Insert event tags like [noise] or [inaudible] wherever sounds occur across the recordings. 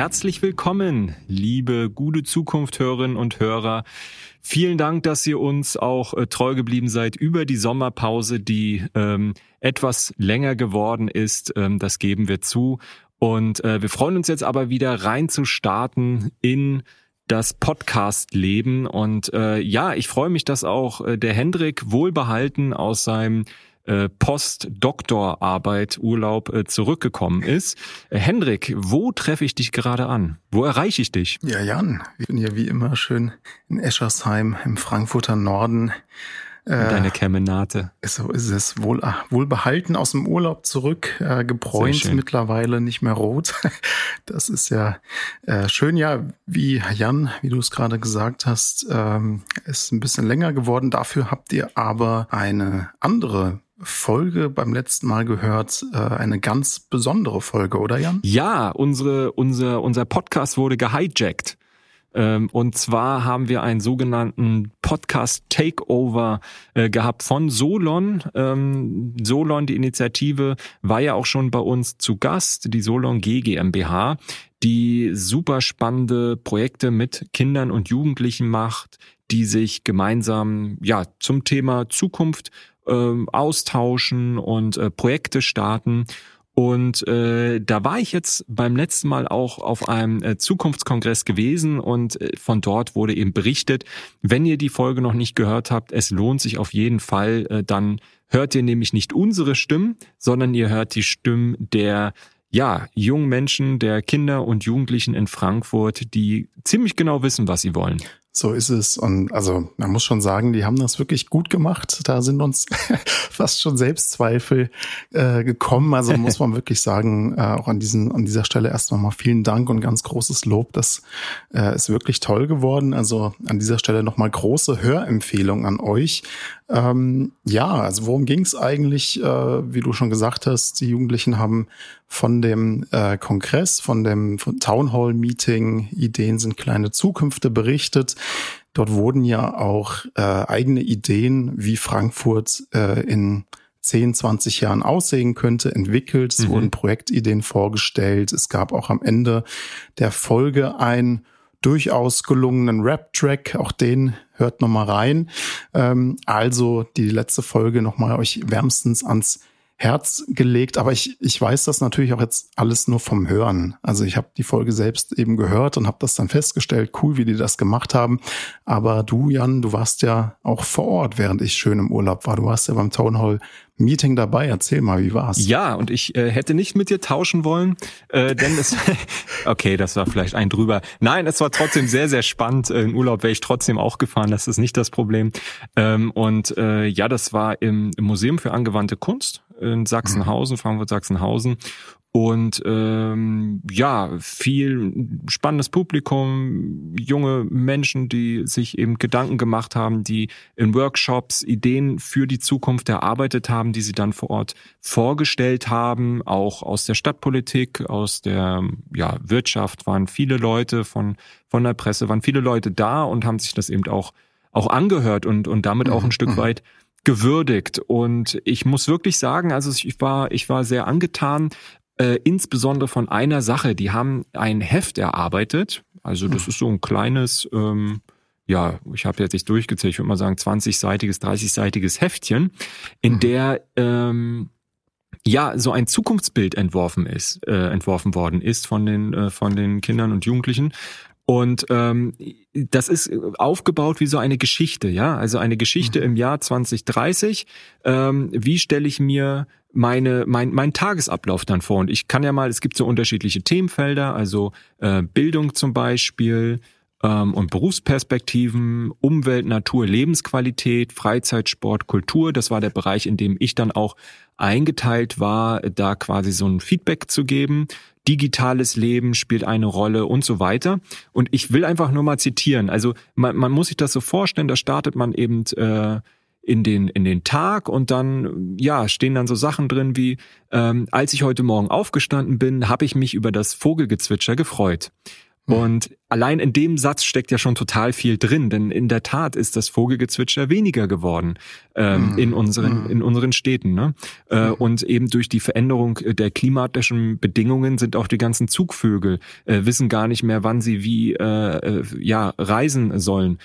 herzlich willkommen, liebe gute Zukunft-Hörerinnen und Hörer. Vielen Dank, dass ihr uns auch äh, treu geblieben seid über die Sommerpause, die ähm, etwas länger geworden ist. Ähm, das geben wir zu. Und äh, wir freuen uns jetzt aber wieder rein zu starten in das Podcast-Leben. Und äh, ja, ich freue mich, dass auch äh, der Hendrik wohlbehalten aus seinem äh, Postdoktorarbeit Urlaub äh, zurückgekommen ist. Äh, Hendrik, wo treffe ich dich gerade an? Wo erreiche ich dich? Ja, Jan, ich bin ja wie immer schön in Eschersheim im Frankfurter Norden. Äh, deine Kemenate. So ist es. Wohl, ah, wohl behalten aus dem Urlaub zurück, äh, gebräunt mittlerweile, nicht mehr rot. [laughs] Das ist ja äh, schön. Ja, wie Jan, wie du es gerade gesagt hast, ähm, ist ein bisschen länger geworden. Dafür habt ihr aber eine andere Folge beim letzten Mal gehört, äh, eine ganz besondere Folge, oder Jan? Ja, unsere, unser, unser Podcast wurde gehijackt. Ähm, und zwar haben wir einen sogenannten Podcast Takeover äh, gehabt von Solon. Ähm, Solon, die Initiative, war ja auch schon bei uns zu Gast, die Solon G GmbH, die super spannende Projekte mit Kindern und Jugendlichen macht, die sich gemeinsam ja zum Thema Zukunft äh, austauschen und äh, Projekte starten. Und äh, da war ich jetzt beim letzten Mal auch auf einem äh, Zukunftskongress gewesen und äh, von dort wurde eben berichtet, wenn ihr die Folge noch nicht gehört habt, es lohnt sich auf jeden Fall, äh, dann hört ihr nämlich nicht unsere Stimmen, sondern ihr hört die Stimmen der ja, jungen Menschen, der Kinder und Jugendlichen in Frankfurt, die ziemlich genau wissen, was sie wollen. So ist es. Und also man muss schon sagen, die haben das wirklich gut gemacht. Da sind uns [laughs] fast schon Selbstzweifel äh, gekommen. Also muss man [laughs] wirklich sagen, äh, auch an, diesen, an dieser Stelle erstmal mal vielen Dank und ganz großes Lob. Das äh, ist wirklich toll geworden. Also an dieser Stelle nochmal große Hörempfehlung an euch. Ähm, ja, also worum ging es eigentlich? Äh, wie du schon gesagt hast, die Jugendlichen haben von dem äh, Kongress, von dem von Town Hall Meeting, Ideen sind kleine Zukünfte berichtet. Dort wurden ja auch äh, eigene Ideen, wie Frankfurt äh, in 10, 20 Jahren aussehen könnte, entwickelt. Es mhm. wurden Projektideen vorgestellt. Es gab auch am Ende der Folge ein durchaus gelungenen Rap-Track. Auch den hört nochmal rein. Ähm, also die letzte Folge nochmal euch wärmstens ans Herz gelegt, aber ich, ich weiß das natürlich auch jetzt alles nur vom Hören. Also ich habe die Folge selbst eben gehört und habe das dann festgestellt, cool, wie die das gemacht haben. Aber du, Jan, du warst ja auch vor Ort, während ich schön im Urlaub war. Du warst ja beim Town Hall Meeting dabei. Erzähl mal, wie war's? Ja, und ich äh, hätte nicht mit dir tauschen wollen, äh, denn es [laughs] okay, das war vielleicht ein drüber. Nein, es war trotzdem sehr, sehr spannend. Äh, in Urlaub wäre ich trotzdem auch gefahren, das ist nicht das Problem. Ähm, und äh, ja, das war im, im Museum für angewandte Kunst in Sachsenhausen, Frankfurt-Sachsenhausen. Und ähm, ja, viel spannendes Publikum, junge Menschen, die sich eben Gedanken gemacht haben, die in Workshops Ideen für die Zukunft erarbeitet haben, die sie dann vor Ort vorgestellt haben. Auch aus der Stadtpolitik, aus der ja, Wirtschaft waren viele Leute von, von der Presse, waren viele Leute da und haben sich das eben auch, auch angehört und, und damit auch ein mhm. Stück mhm. weit gewürdigt. Und ich muss wirklich sagen, also ich war, ich war sehr angetan, äh, insbesondere von einer Sache. Die haben ein Heft erarbeitet. Also das hm. ist so ein kleines, ähm, ja, ich habe jetzt nicht durchgezählt, ich würde mal sagen 20-seitiges, 30-seitiges Heftchen, in mhm. der ähm, ja so ein Zukunftsbild entworfen ist, äh, entworfen worden ist von den äh, von den Kindern und Jugendlichen und ähm, das ist aufgebaut wie so eine Geschichte, ja, also eine Geschichte mhm. im Jahr 2030. Ähm, wie stelle ich mir meine mein mein Tagesablauf dann vor? Und ich kann ja mal, es gibt so unterschiedliche Themenfelder, also äh, Bildung zum Beispiel ähm, und Berufsperspektiven, Umwelt, Natur, Lebensqualität, Freizeit, Sport, Kultur. Das war der Bereich, in dem ich dann auch eingeteilt war, da quasi so ein Feedback zu geben digitales Leben spielt eine Rolle und so weiter. Und ich will einfach nur mal zitieren. Also man, man muss sich das so vorstellen, da startet man eben äh, in den in den Tag und dann ja stehen dann so Sachen drin wie ähm, als ich heute Morgen aufgestanden bin, habe ich mich über das Vogelgezwitscher gefreut. Und allein in dem Satz steckt ja schon total viel drin, denn in der Tat ist das Vogelgezwitscher weniger geworden ähm, mm. in unseren mm. in unseren Städten. Ne? Äh, mm. Und eben durch die Veränderung der klimatischen Bedingungen sind auch die ganzen Zugvögel äh, wissen gar nicht mehr, wann sie wie äh, äh ja reisen sollen.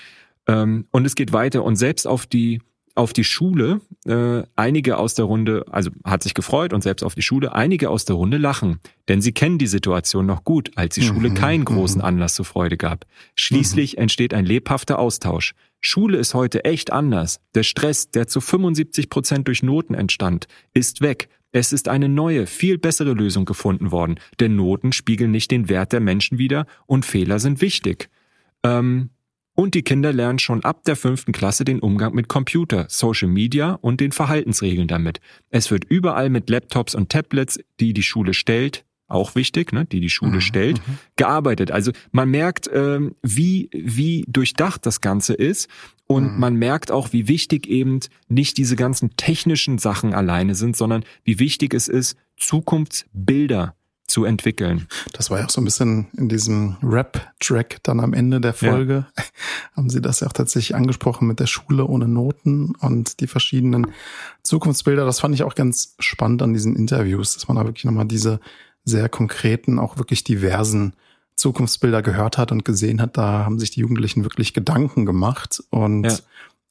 Ähm, und es geht weiter und selbst auf die auf die Schule, äh, einige aus der Runde, also hat sich gefreut und selbst auf die Schule, einige aus der Runde lachen, denn sie kennen die Situation noch gut, als die Schule mhm, keinen großen mhm. Anlass zur Freude gab. Schließlich mhm. entsteht ein lebhafter Austausch. Schule ist heute echt anders. Der Stress, der zu 75 Prozent durch Noten entstand, ist weg. Es ist eine neue, viel bessere Lösung gefunden worden, denn Noten spiegeln nicht den Wert der Menschen wider und Fehler sind wichtig. Ähm, und die Kinder lernen schon ab der fünften Klasse den Umgang mit Computer, Social Media und den Verhaltensregeln damit. Es wird überall mit Laptops und Tablets, die die Schule stellt, auch wichtig, ne, die die Schule mhm. stellt, mhm. gearbeitet. Also man merkt, ähm, wie wie durchdacht das Ganze ist und mhm. man merkt auch, wie wichtig eben nicht diese ganzen technischen Sachen alleine sind, sondern wie wichtig es ist, Zukunftsbilder zu entwickeln. Das war ja auch so ein bisschen in diesem Rap-Track dann am Ende der Folge. Ja. [laughs] Haben Sie das ja auch tatsächlich angesprochen mit der Schule ohne Noten und die verschiedenen Zukunftsbilder. Das fand ich auch ganz spannend an diesen Interviews, dass man da wirklich nochmal diese sehr konkreten, auch wirklich diversen Zukunftsbilder gehört hat und gesehen hat, da haben sich die Jugendlichen wirklich Gedanken gemacht und ja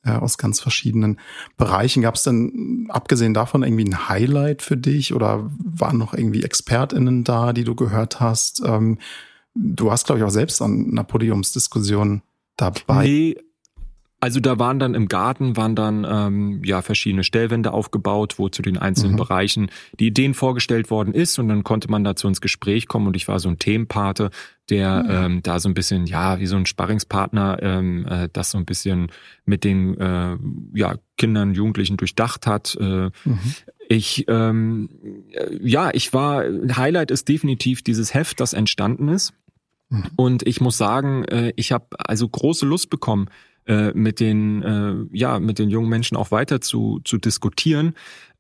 äh, aus ganz verschiedenen Bereichen. Gab es denn abgesehen davon irgendwie ein Highlight für dich oder waren noch irgendwie ExpertInnen da, die du gehört hast? Ähm, du warst, glaube ich, auch selbst an einer Podiumsdiskussion dabei. Nee, also da waren dann im Garten waren dann ähm, ja verschiedene Stellwände aufgebaut, wo zu den einzelnen mhm. Bereichen die Ideen vorgestellt worden ist und dann konnte man dazu ins Gespräch kommen und ich war so ein Themenpate, der mhm. ähm, da so ein bisschen ja wie so ein Sparringspartner ähm, äh, das so ein bisschen mit den äh, ja Kindern Jugendlichen durchdacht hat. Äh, mhm. Ich ähm, ja ich war Highlight ist definitiv dieses Heft, das entstanden ist. Mhm. Und ich muss sagen, äh, ich habe also große Lust bekommen, äh, mit den äh, ja mit den jungen Menschen auch weiter zu zu diskutieren.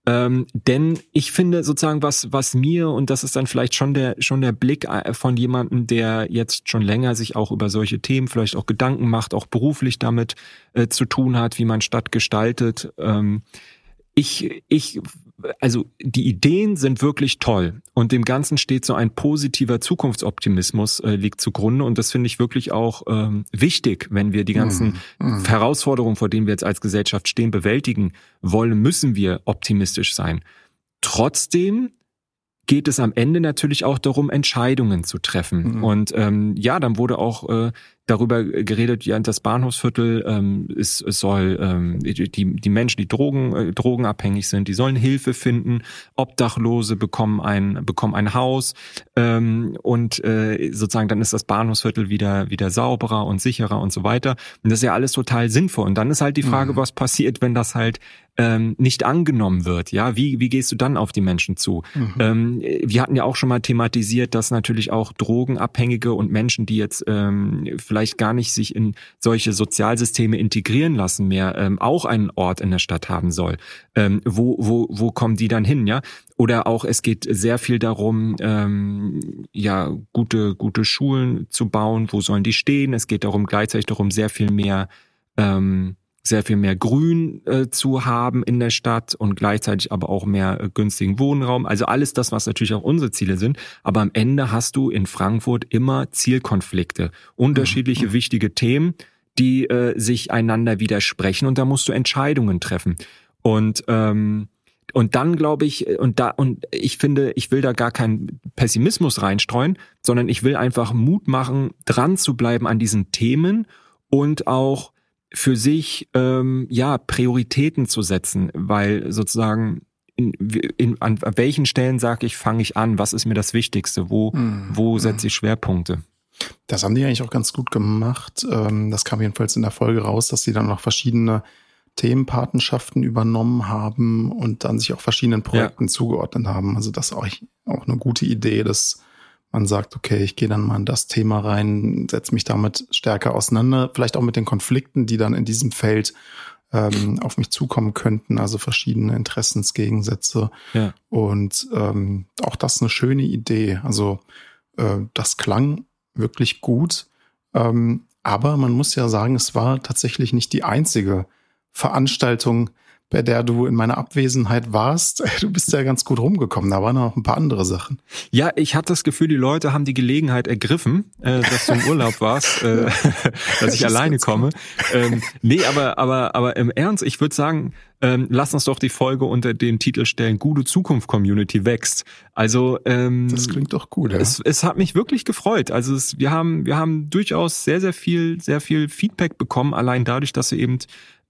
Ähm, denn ich finde sozusagen, was, was mir, und das ist dann vielleicht schon der, schon der Blick äh, von jemandem, der jetzt schon länger sich auch über solche Themen vielleicht auch Gedanken macht, auch beruflich damit äh, zu tun hat, wie man Stadt gestaltet. Ähm, ich, ich also die Ideen sind wirklich toll und dem Ganzen steht so ein positiver Zukunftsoptimismus äh, liegt zugrunde und das finde ich wirklich auch ähm, wichtig, wenn wir die ganzen mm, mm. Herausforderungen, vor denen wir jetzt als Gesellschaft stehen, bewältigen wollen, müssen wir optimistisch sein. Trotzdem geht es am Ende natürlich auch darum, Entscheidungen zu treffen. Mhm. Und ähm, ja, dann wurde auch äh, darüber geredet, ja, das Bahnhofsviertel ähm, ist, es soll ähm, die, die Menschen, die Drogen, äh, drogenabhängig sind, die sollen Hilfe finden, Obdachlose bekommen ein, bekommen ein Haus ähm, und äh, sozusagen dann ist das Bahnhofsviertel wieder, wieder sauberer und sicherer und so weiter. Und das ist ja alles total sinnvoll. Und dann ist halt die Frage, mhm. was passiert, wenn das halt ähm, nicht angenommen wird. Ja, wie, wie gehst du dann auf die Menschen zu? Mhm. Ähm, wir hatten ja auch schon mal thematisiert, dass natürlich auch Drogenabhängige und Menschen, die jetzt ähm, vielleicht gar nicht sich in solche Sozialsysteme integrieren lassen mehr, ähm, auch einen Ort in der Stadt haben soll. Ähm, wo, wo, wo kommen die dann hin, ja? Oder auch es geht sehr viel darum, ähm, ja, gute, gute Schulen zu bauen, wo sollen die stehen? Es geht darum, gleichzeitig darum, sehr viel mehr ähm, sehr viel mehr Grün äh, zu haben in der Stadt und gleichzeitig aber auch mehr äh, günstigen Wohnraum. Also alles das, was natürlich auch unsere Ziele sind. Aber am Ende hast du in Frankfurt immer Zielkonflikte, unterschiedliche mhm. wichtige Themen, die äh, sich einander widersprechen und da musst du Entscheidungen treffen. Und ähm, und dann glaube ich, und da, und ich finde, ich will da gar keinen Pessimismus reinstreuen, sondern ich will einfach Mut machen, dran zu bleiben an diesen Themen und auch für sich ähm, ja Prioritäten zu setzen, weil sozusagen in, in, an welchen Stellen sage ich, fange ich an, was ist mir das Wichtigste, wo, mm, wo setze ich Schwerpunkte? Das haben die eigentlich auch ganz gut gemacht. Ähm, das kam jedenfalls in der Folge raus, dass sie dann noch verschiedene Themenpatenschaften übernommen haben und dann sich auch verschiedenen Projekten ja. zugeordnet haben. Also das ist auch, auch eine gute Idee, dass man sagt, okay, ich gehe dann mal in das Thema rein, setze mich damit stärker auseinander, vielleicht auch mit den Konflikten, die dann in diesem Feld ähm, auf mich zukommen könnten, also verschiedene Interessensgegensätze. Ja. Und ähm, auch das ist eine schöne Idee. Also äh, das klang wirklich gut. Ähm, aber man muss ja sagen, es war tatsächlich nicht die einzige Veranstaltung, bei der du in meiner Abwesenheit warst. [laughs] Du bist ja ganz gut rumgekommen. Da waren noch ein paar andere Sachen. Ja, ich hatte das Gefühl, die Leute haben die Gelegenheit ergriffen, äh, dass du im [laughs] Urlaub warst, äh, [laughs] dass ich alleine komme. Ähm, nee, aber, aber, aber im Ernst, ich würde sagen, ähm, lass uns doch die Folge unter den Titel stellen, Gute Zukunft Community wächst. Also ähm, das klingt doch gut. Ja? Es, es hat mich wirklich gefreut. Also es, wir haben wir haben durchaus sehr sehr viel sehr viel Feedback bekommen, allein dadurch, dass wir eben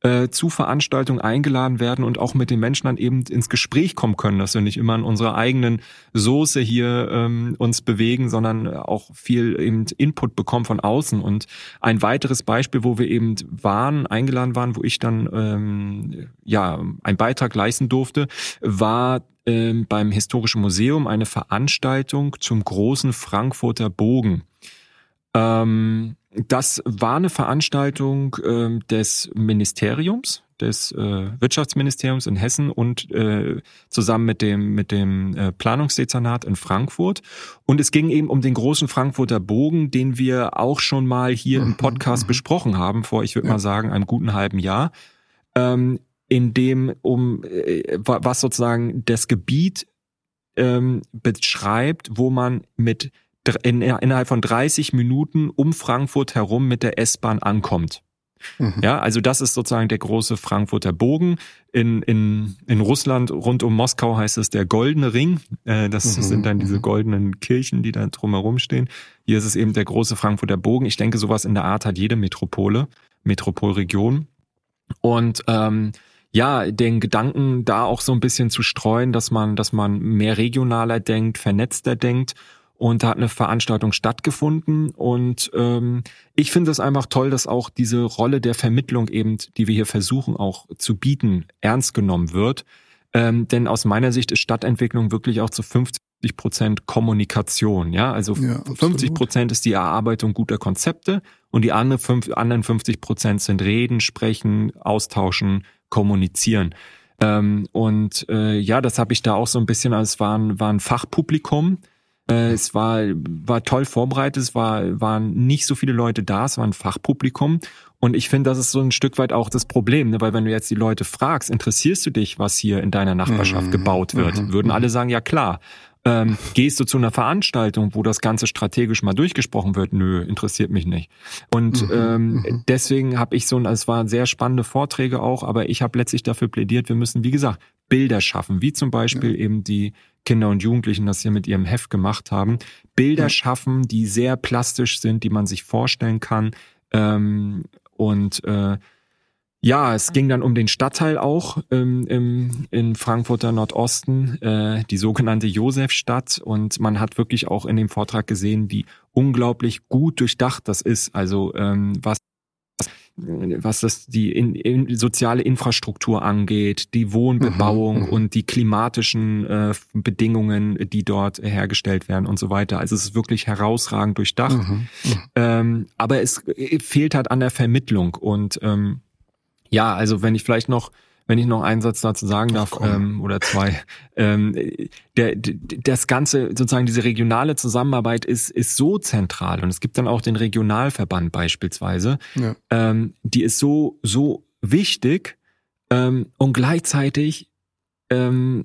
äh, zu Veranstaltungen eingeladen werden und auch mit den Menschen dann eben ins Gespräch kommen können, dass wir nicht immer in unserer eigenen Soße hier ähm, uns bewegen, sondern auch viel eben Input bekommen von außen. Und ein weiteres Beispiel, wo wir eben waren, eingeladen waren, wo ich dann ähm, ja einen Beitrag leisten durfte, war ähm, beim Historischen Museum eine Veranstaltung zum großen Frankfurter Bogen. Ähm, das war eine Veranstaltung äh, des Ministeriums, des äh, Wirtschaftsministeriums in Hessen und äh, zusammen mit dem mit dem äh, Planungsdezernat in Frankfurt und es ging eben um den großen Frankfurter Bogen, den wir auch schon mal hier im mhm, Podcast mhm. besprochen haben vor ich würde ja. mal sagen einem guten halben Jahr, ähm, in dem um äh, was sozusagen das Gebiet ähm, beschreibt, wo man mit in, innerhalb von 30 Minuten um Frankfurt herum mit der S-Bahn ankommt. Mhm. Ja, also das ist sozusagen der große Frankfurter Bogen. In, in, in Russland rund um Moskau heißt es der Goldene Ring. Äh, das mhm. sind dann diese mhm. goldenen Kirchen, die da drumherum stehen. Hier ist es eben der große Frankfurter Bogen. Ich denke, sowas in der Art hat jede Metropole, Metropolregion. Und ähm, ja, den Gedanken da auch so ein bisschen zu streuen, dass man, dass man mehr regionaler denkt, vernetzter denkt und da hat eine Veranstaltung stattgefunden und ähm, ich finde es einfach toll, dass auch diese Rolle der Vermittlung eben, die wir hier versuchen auch zu bieten, ernst genommen wird. Ähm, denn aus meiner Sicht ist Stadtentwicklung wirklich auch zu 50 Prozent Kommunikation. Ja, also ja, 50 Prozent ist die Erarbeitung guter Konzepte und die andere fünf, anderen 50 Prozent sind Reden, Sprechen, Austauschen, Kommunizieren. Ähm, und äh, ja, das habe ich da auch so ein bisschen als war ein, war ein Fachpublikum äh, es war, war toll vorbereitet, es war, waren nicht so viele Leute da, es war ein Fachpublikum. Und ich finde, das ist so ein Stück weit auch das Problem, ne? weil wenn du jetzt die Leute fragst, interessierst du dich, was hier in deiner Nachbarschaft mhm. gebaut wird, mhm. würden alle sagen, ja klar. Ähm, gehst du zu einer Veranstaltung, wo das Ganze strategisch mal durchgesprochen wird? Nö, interessiert mich nicht. Und mhm, ähm, mhm. deswegen habe ich so, es waren sehr spannende Vorträge auch, aber ich habe letztlich dafür plädiert, wir müssen, wie gesagt, Bilder schaffen, wie zum Beispiel ja. eben die Kinder und Jugendlichen das hier mit ihrem Heft gemacht haben. Bilder ja. schaffen, die sehr plastisch sind, die man sich vorstellen kann. Ähm, und äh, ja, es ging dann um den Stadtteil auch ähm, im, in Frankfurter Nordosten, äh, die sogenannte Josefstadt. Und man hat wirklich auch in dem Vortrag gesehen, wie unglaublich gut durchdacht das ist. Also ähm, was was das die in, in, soziale Infrastruktur angeht, die Wohnbebauung mhm, mhm, und die klimatischen äh, Bedingungen, die dort hergestellt werden und so weiter. Also es ist wirklich herausragend durchdacht. Mhm, mhm, ähm, aber es fehlt halt an der Vermittlung und ähm, ja, also wenn ich vielleicht noch wenn ich noch einen Satz dazu sagen darf ähm, oder zwei. Ähm, der, das Ganze, sozusagen diese regionale Zusammenarbeit ist, ist so zentral und es gibt dann auch den Regionalverband beispielsweise. Ja. Ähm, die ist so, so wichtig ähm, und gleichzeitig ähm,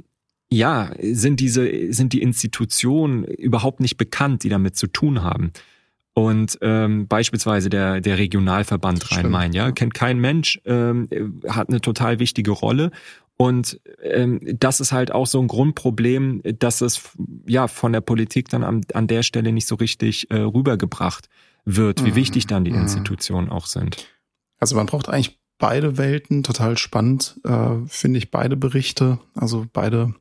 ja, sind diese, sind die Institutionen überhaupt nicht bekannt, die damit zu tun haben. Und ähm, beispielsweise der, der Regionalverband Rhein-Main, ja, kennt kein Mensch, ähm, hat eine total wichtige Rolle. Und ähm, das ist halt auch so ein Grundproblem, dass es ja von der Politik dann an, an der Stelle nicht so richtig äh, rübergebracht wird, wie mhm. wichtig dann die mhm. Institutionen auch sind. Also man braucht eigentlich beide Welten, total spannend, äh, finde ich beide Berichte, also beide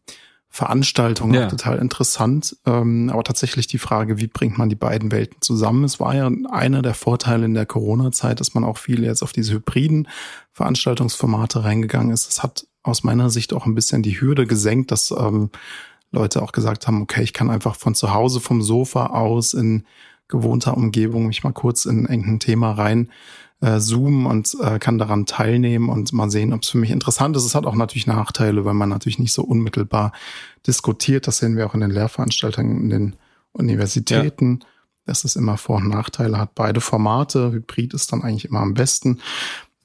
Veranstaltung ja. total interessant. Ähm, aber tatsächlich die Frage, wie bringt man die beiden Welten zusammen? Es war ja einer der Vorteile in der Corona-Zeit, dass man auch viel jetzt auf diese hybriden Veranstaltungsformate reingegangen ist. Es hat aus meiner Sicht auch ein bisschen die Hürde gesenkt, dass ähm, Leute auch gesagt haben, okay, ich kann einfach von zu Hause vom Sofa aus in gewohnter Umgebung mich mal kurz in irgendein Thema rein äh, zoomen und äh, kann daran teilnehmen und mal sehen, ob es für mich interessant ist. Es hat auch natürlich Nachteile, weil man natürlich nicht so unmittelbar diskutiert. Das sehen wir auch in den Lehrveranstaltungen in den Universitäten. dass es immer Vor- und Nachteile hat. Beide Formate, Hybrid ist dann eigentlich immer am besten.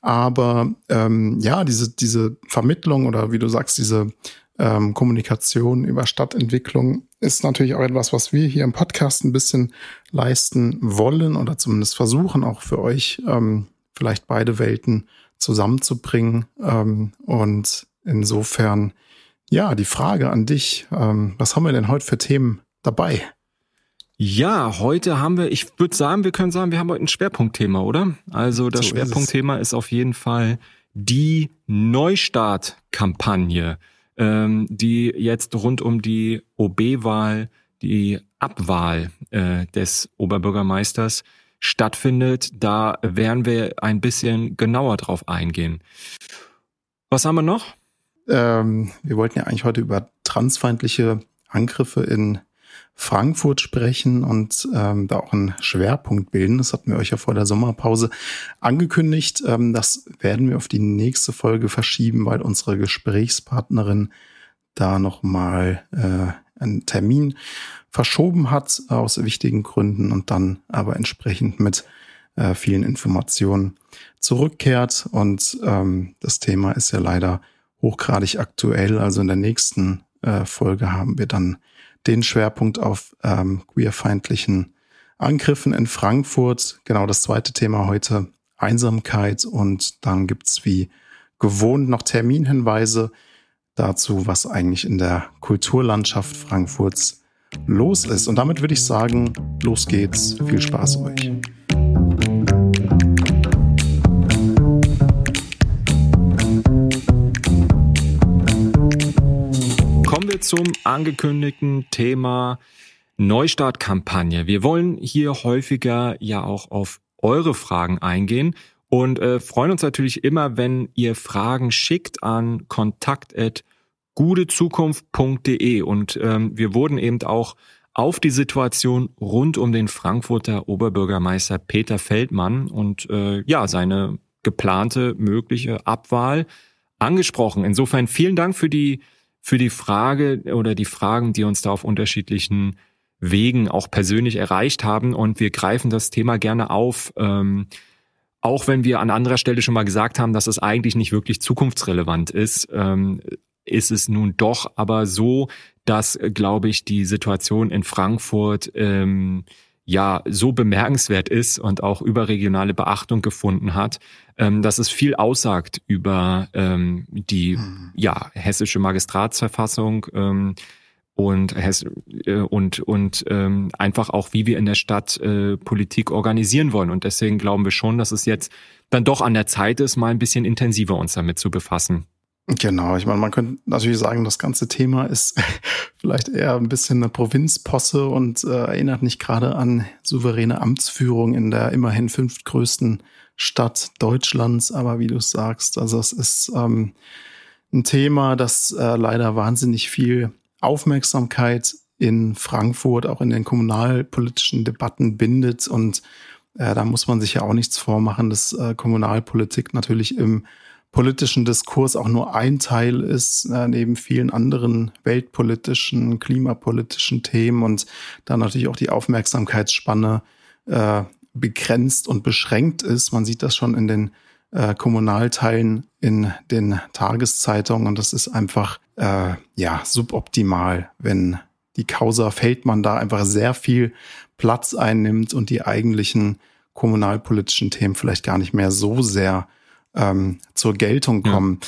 Aber ähm, ja, diese, diese Vermittlung oder wie du sagst, diese ähm, Kommunikation über Stadtentwicklung ist natürlich auch etwas, was wir hier im Podcast ein bisschen leisten wollen oder zumindest versuchen, auch für euch ähm, vielleicht beide Welten zusammenzubringen. Ähm, und insofern, ja, die Frage an dich, ähm, was haben wir denn heute für Themen dabei? Ja, heute haben wir, ich würde sagen, wir können sagen, wir haben heute ein Schwerpunktthema, oder? Also das so Schwerpunktthema ist, ist, auf jeden Fall die Neustart-Kampagne ähm, die jetzt rund um die OB-Wahl, die Abwahl äh, des Oberbürgermeisters stattfindet. Da werden wir ein bisschen genauer drauf eingehen. Was haben wir noch? Ähm, wir wollten ja eigentlich heute über transfeindliche Angriffe in Frankfurt sprechen und ähm, da auch einen Schwerpunkt bilden. Das hatten wir euch ja vor der Sommerpause angekündigt. Ähm, das werden wir auf die nächste Folge verschieben, weil unsere Gesprächspartnerin da nochmal äh, einen Termin verschoben hat aus wichtigen Gründen und dann aber entsprechend mit äh, vielen Informationen zurückkehrt. Und ähm, das Thema ist ja leider hochgradig aktuell. Also in der nächsten äh, Folge haben wir dann den Schwerpunkt auf ähm, queerfeindlichen Angriffen in Frankfurt. Genau das zweite Thema heute, Einsamkeit. Und dann gibt's wie gewohnt noch Terminhinweise dazu, was eigentlich in der Kulturlandschaft Frankfurts los ist. Und damit würde ich sagen, los geht's. Viel Spaß euch. Zum angekündigten Thema Neustartkampagne. Wir wollen hier häufiger ja auch auf eure Fragen eingehen und äh, freuen uns natürlich immer, wenn ihr Fragen schickt an kontakt@gudezukunft.de und ähm, wir wurden eben auch auf die Situation rund um den Frankfurter Oberbürgermeister Peter Feldmann und äh, ja seine geplante mögliche Abwahl angesprochen. Insofern vielen Dank für die für die Frage oder die Fragen, die uns da auf unterschiedlichen Wegen auch persönlich erreicht haben. Und wir greifen das Thema gerne auf. Ähm, auch wenn wir an anderer Stelle schon mal gesagt haben, dass es eigentlich nicht wirklich zukunftsrelevant ist, ähm, ist es nun doch aber so, dass, glaube ich, die Situation in Frankfurt ähm, ja so bemerkenswert ist und auch überregionale Beachtung gefunden hat, ähm, dass es viel aussagt über ähm, die mhm. ja hessische Magistratsverfassung ähm, und äh, und und ähm, einfach auch wie wir in der Stadt äh, Politik organisieren wollen und deswegen glauben wir schon, dass es jetzt dann doch an der Zeit ist, mal ein bisschen intensiver uns damit zu befassen. Genau, ich meine, man könnte natürlich sagen, das ganze Thema ist [laughs] vielleicht eher ein bisschen eine Provinzposse und äh, erinnert nicht gerade an souveräne Amtsführung in der immerhin fünftgrößten Stadt Deutschlands. Aber wie du sagst, also es ist ähm, ein Thema, das äh, leider wahnsinnig viel Aufmerksamkeit in Frankfurt, auch in den kommunalpolitischen Debatten bindet. Und äh, da muss man sich ja auch nichts vormachen, dass äh, Kommunalpolitik natürlich im politischen Diskurs auch nur ein Teil ist, äh, neben vielen anderen weltpolitischen, klimapolitischen Themen und dann natürlich auch die Aufmerksamkeitsspanne äh, begrenzt und beschränkt ist. Man sieht das schon in den äh, Kommunalteilen in den Tageszeitungen und das ist einfach äh, ja suboptimal, wenn die Causa Feldmann da einfach sehr viel Platz einnimmt und die eigentlichen kommunalpolitischen Themen vielleicht gar nicht mehr so sehr ähm, zur Geltung kommen.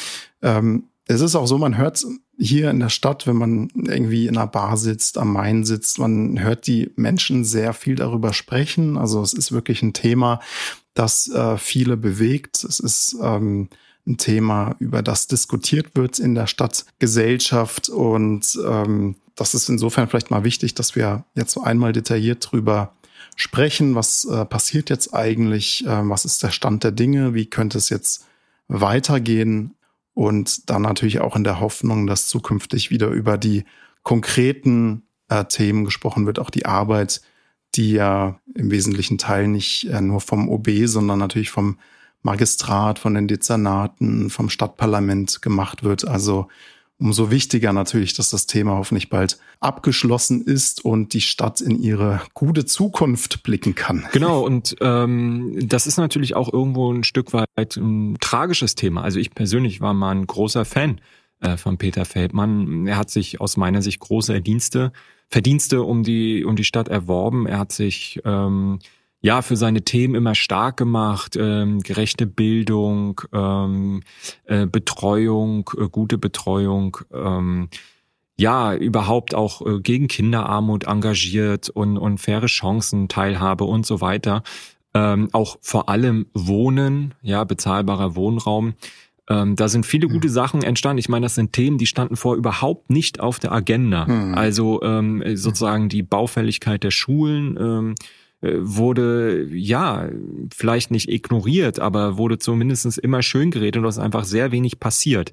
Ja. Ähm, es ist auch so, man hört hier in der Stadt, wenn man irgendwie in einer Bar sitzt, am Main sitzt, man hört die Menschen sehr viel darüber sprechen. Also es ist wirklich ein Thema, das äh, viele bewegt. Es ist ähm, ein Thema, über das diskutiert wird in der Stadtgesellschaft. Und ähm, das ist insofern vielleicht mal wichtig, dass wir jetzt so einmal detailliert drüber sprechen. Was äh, passiert jetzt eigentlich? Äh, was ist der Stand der Dinge? Wie könnte es jetzt weitergehen? Und dann natürlich auch in der Hoffnung, dass zukünftig wieder über die konkreten äh, Themen gesprochen wird, auch die Arbeit, die ja im wesentlichen Teil nicht äh, nur vom OB, sondern natürlich vom Magistrat, von den Dezernaten, vom Stadtparlament gemacht wird. Also umso wichtiger natürlich, dass das Thema hoffentlich bald abgeschlossen ist und die Stadt in ihre gute Zukunft blicken kann. Genau, und ähm, das ist natürlich auch irgendwo ein Stück weit ein tragisches Thema. Also ich persönlich war mal ein großer Fan äh, von Peter Feldmann. Er hat sich aus meiner Sicht große Verdienste, Verdienste um die, um die Stadt erworben. Er hat sich ähm, ja für seine Themen immer stark gemacht, ähm, gerechte Bildung, ähm, äh, Betreuung, äh, gute Betreuung, ähm, ja, überhaupt auch äh, gegen Kinderarmut engagiert und, und faire Chancen, Teilhabe und so weiter. Ähm, auch vor allem Wohnen, ja, bezahlbarer Wohnraum. Ähm, da sind viele gute hm. Sachen entstanden. Ich meine, das sind Themen, die standen vor überhaupt nicht auf der Agenda. Mhm. Also ähm, sozusagen die Baufälligkeit der Schulen, ähm, äh, wurde ja vielleicht nicht ignoriert, aber wurde zumindest immer schön geredet und es ist einfach sehr wenig passiert.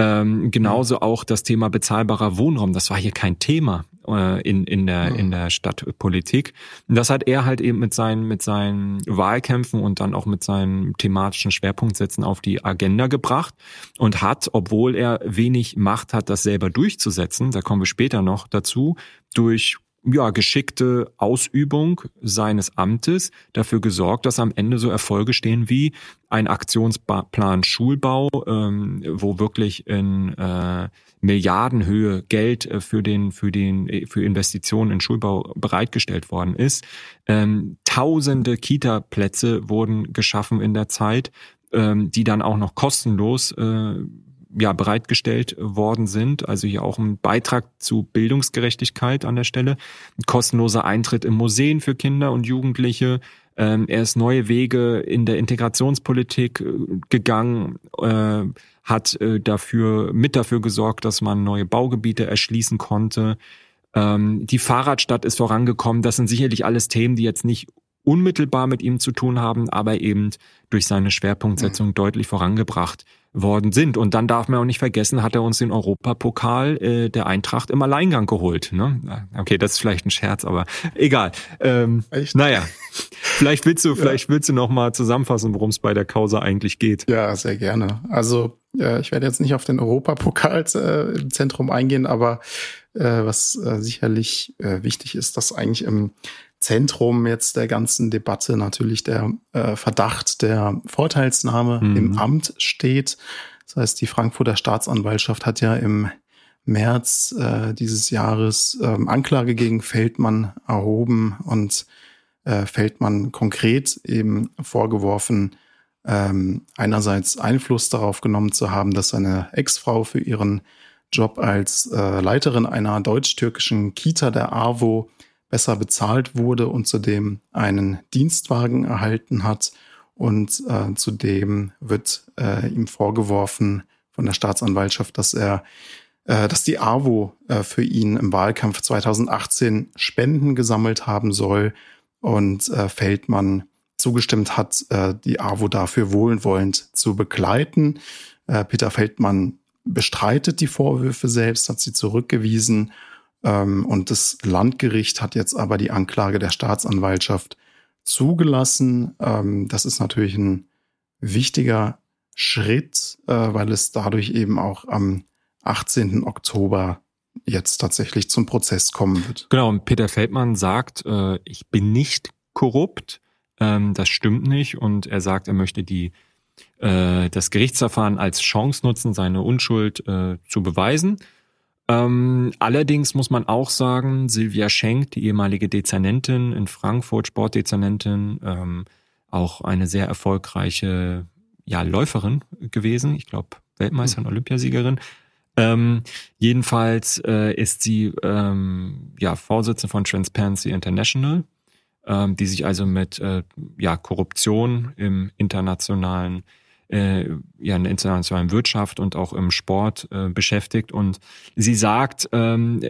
Ähm, genauso mhm. auch das Thema bezahlbarer Wohnraum. Das war hier kein Thema äh, in, in, der, mhm. in der Stadtpolitik. Und das hat er halt eben mit seinen, mit seinen Wahlkämpfen und dann auch mit seinen thematischen Schwerpunktsätzen auf die Agenda gebracht und hat, obwohl er wenig Macht hat, das selber durchzusetzen, da kommen wir später noch dazu, durch ja, geschickte Ausübung seines Amtes dafür gesorgt, dass am Ende so Erfolge stehen wie ein Aktionsplan Schulbau, ähm, wo wirklich in äh, Milliardenhöhe Geld äh, für den für den äh, für Investitionen in Schulbau bereitgestellt worden ist. Ähm, tausende Kita-Plätze wurden geschaffen in der Zeit, ähm, die dann auch noch kostenlos äh, ja, bereitgestellt worden sind. Also hier auch ein Beitrag zu Bildungsgerechtigkeit an der Stelle. Ein kostenloser Eintritt in Museen für Kinder und Jugendliche. Ähm, er ist neue Wege in der Integrationspolitik äh, gegangen, äh, hat äh, dafür, mit dafür gesorgt, dass man neue Baugebiete erschließen konnte. Ähm, die Fahrradstadt ist vorangekommen. Das sind sicherlich alles Themen, die jetzt nicht unmittelbar mit ihm zu tun haben, aber eben durch seine Schwerpunktsetzung mhm. deutlich vorangebracht worden sind. Und dann darf man auch nicht vergessen, hat er uns den Europapokal äh, der Eintracht im Alleingang geholt. Ne? Okay, das ist vielleicht ein Scherz, aber egal. Ähm, Echt? Naja, vielleicht willst du, [laughs] vielleicht willst du noch mal zusammenfassen, worum es bei der Causa eigentlich geht. Ja, sehr gerne. Also äh, ich werde jetzt nicht auf den Europapokal äh, im Zentrum eingehen, aber äh, was äh, sicherlich äh, wichtig ist, dass eigentlich im Zentrum jetzt der ganzen Debatte natürlich der äh, Verdacht der Vorteilsnahme mhm. im Amt steht. Das heißt, die Frankfurter Staatsanwaltschaft hat ja im März äh, dieses Jahres ähm, Anklage gegen Feldmann erhoben und äh, Feldmann konkret eben vorgeworfen, ähm, einerseits Einfluss darauf genommen zu haben, dass seine Ex-Frau für ihren Job als äh, Leiterin einer deutsch-türkischen Kita der AWO besser bezahlt wurde und zudem einen Dienstwagen erhalten hat. Und äh, zudem wird äh, ihm vorgeworfen von der Staatsanwaltschaft, dass er, äh, dass die AWO äh, für ihn im Wahlkampf 2018 Spenden gesammelt haben soll und äh, Feldmann zugestimmt hat, die AWO dafür wohlwollend zu begleiten. Peter Feldmann bestreitet die Vorwürfe selbst, hat sie zurückgewiesen und das Landgericht hat jetzt aber die Anklage der Staatsanwaltschaft zugelassen. Ähm, das ist natürlich ein wichtiger Schritt, äh, weil es dadurch eben auch am 18. Oktober jetzt tatsächlich zum Prozess kommen wird. Genau, und Peter Feldmann sagt, äh, ich bin nicht korrupt, ähm, das stimmt nicht und er sagt, er möchte die äh, das Gerichtsverfahren als Chance nutzen, seine Unschuld zu beweisen. Ähm, allerdings muss man auch sagen, Silvia Schenk, die ehemalige Dezernentin in Frankfurt, Sportdezernentin, ähm, auch eine sehr erfolgreiche ja, Läuferin gewesen, ich glaube Weltmeisterin, mhm. Olympiasiegerin. Ähm, jedenfalls äh, ist sie ähm, ja Vorsitzende von Transparency International, ähm, die sich also mit äh, ja Korruption im internationalen äh, ja in der internationalen Wirtschaft und auch im Sport äh, beschäftigt. Und sie sagt, ähm,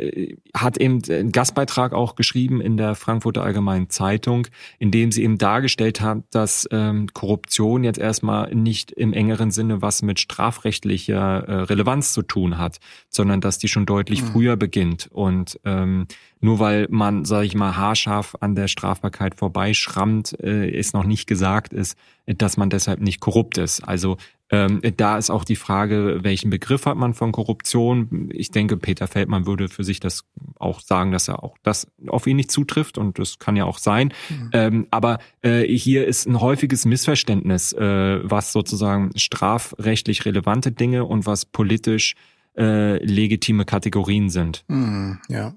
hat eben einen Gastbeitrag auch geschrieben in der Frankfurter Allgemeinen Zeitung, in dem sie eben dargestellt hat, dass ähm, Korruption jetzt erstmal nicht im engeren Sinne was mit strafrechtlicher äh, Relevanz zu tun hat, sondern dass die schon deutlich mhm. früher beginnt und ähm, nur weil man, sage ich mal, haarscharf an der Strafbarkeit vorbeischrammt, äh, ist noch nicht gesagt ist, dass man deshalb nicht korrupt ist. Also ähm, da ist auch die Frage, welchen Begriff hat man von Korruption? Ich denke, Peter Feldmann würde für sich das auch sagen, dass er auch das auf ihn nicht zutrifft und das kann ja auch sein. Mhm. Ähm, aber äh, hier ist ein häufiges Missverständnis, äh, was sozusagen strafrechtlich relevante Dinge und was politisch äh, legitime Kategorien sind. Mhm, ja,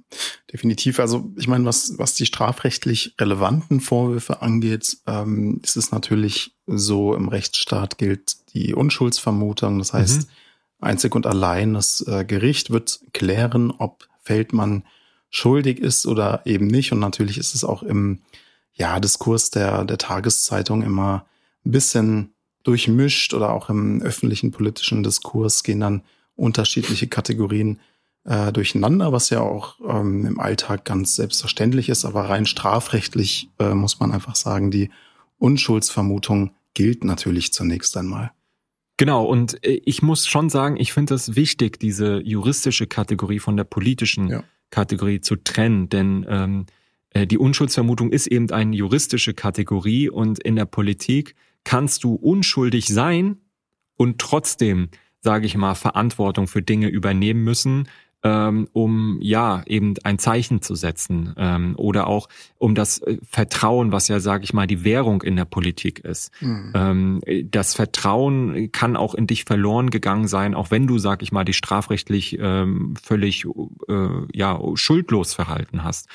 definitiv. Also ich meine, was, was die strafrechtlich relevanten Vorwürfe angeht, ähm, ist es natürlich so, im Rechtsstaat gilt die Unschuldsvermutung. Das heißt, mhm. einzig und allein das äh, Gericht wird klären, ob Feldmann schuldig ist oder eben nicht. Und natürlich ist es auch im ja, Diskurs der, der Tageszeitung immer ein bisschen durchmischt oder auch im öffentlichen politischen Diskurs gehen dann unterschiedliche Kategorien äh, durcheinander, was ja auch ähm, im Alltag ganz selbstverständlich ist. Aber rein strafrechtlich äh, muss man einfach sagen, die Unschuldsvermutung gilt natürlich zunächst einmal. Genau, und äh, ich muss schon sagen, ich finde es wichtig, diese juristische Kategorie von der politischen ja. Kategorie zu trennen, denn ähm, äh, die Unschuldsvermutung ist eben eine juristische Kategorie und in der Politik kannst du unschuldig sein und trotzdem sage ich mal, Verantwortung für Dinge übernehmen müssen, ähm, um ja eben ein Zeichen zu setzen ähm, oder auch um das äh, Vertrauen, was ja, sage ich mal, die Währung in der Politik ist. Mhm. Ähm, das Vertrauen kann auch in dich verloren gegangen sein, auch wenn du, sag ich mal, dich strafrechtlich ähm, völlig äh, ja schuldlos verhalten hast.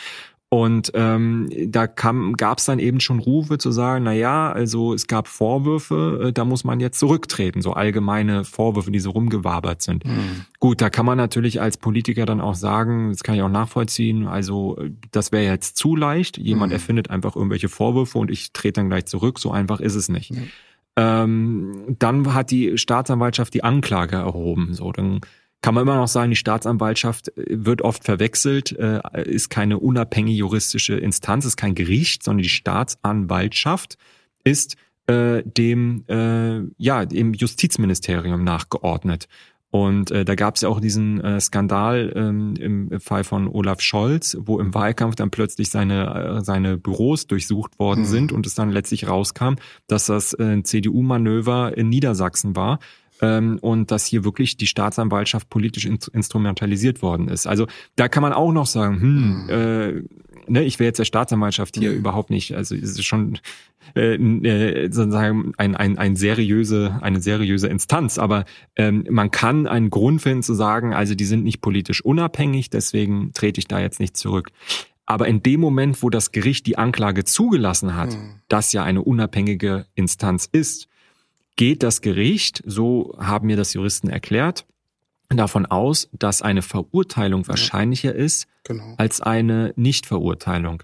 Und ähm, da gab es dann eben schon Rufe zu sagen, na ja, also es gab Vorwürfe, äh, da muss man jetzt zurücktreten, so allgemeine Vorwürfe, die so rumgewabert sind. Mhm. Gut, da kann man natürlich als Politiker dann auch sagen, das kann ich auch nachvollziehen, also das wäre jetzt zu leicht, jemand mhm. erfindet einfach irgendwelche Vorwürfe und ich trete dann gleich zurück, so einfach ist es nicht. Mhm. Ähm, dann hat die Staatsanwaltschaft die Anklage erhoben, so dann kann man immer noch sagen, die Staatsanwaltschaft äh, wird oft verwechselt, äh, ist keine unabhängige juristische Instanz, ist kein Gericht, sondern die Staatsanwaltschaft ist äh, dem äh, ja dem Justizministerium nachgeordnet. Und äh, da gab es ja auch diesen äh, Skandal ähm, im Fall von Olaf Scholz, wo im Wahlkampf dann plötzlich seine, äh, seine Büros durchsucht worden mhm. sind und es dann letztlich rauskam, dass das äh, ein CDU-Manöver in Niedersachsen war ähm, und dass hier wirklich die Staatsanwaltschaft politisch in, instrumentalisiert worden ist. Also da kann man auch noch sagen, hm, mhm. äh, ne, ich wäre jetzt der Staatsanwaltschaft hier mhm. überhaupt nicht, also es ist schon äh, äh, sozusagen ein, ein, ein seriöse, eine seriöse Instanz, aber ähm, man kann einen Grund finden zu sagen, also die sind nicht politisch unabhängig, deswegen trete ich da jetzt nicht zurück. Aber in dem Moment, wo das Gericht die Anklage zugelassen hat, mhm. dass ja eine unabhängige Instanz ist, geht das Gericht, so haben mir das Juristen erklärt, davon aus, dass eine Verurteilung wahrscheinlicher ist genau. als eine Nichtverurteilung.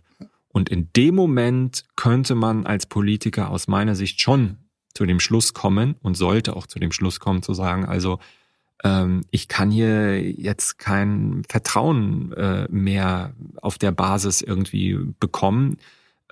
Und in dem Moment könnte man als Politiker aus meiner Sicht schon zu dem Schluss kommen und sollte auch zu dem Schluss kommen zu sagen, also ähm, ich kann hier jetzt kein Vertrauen äh, mehr auf der Basis irgendwie bekommen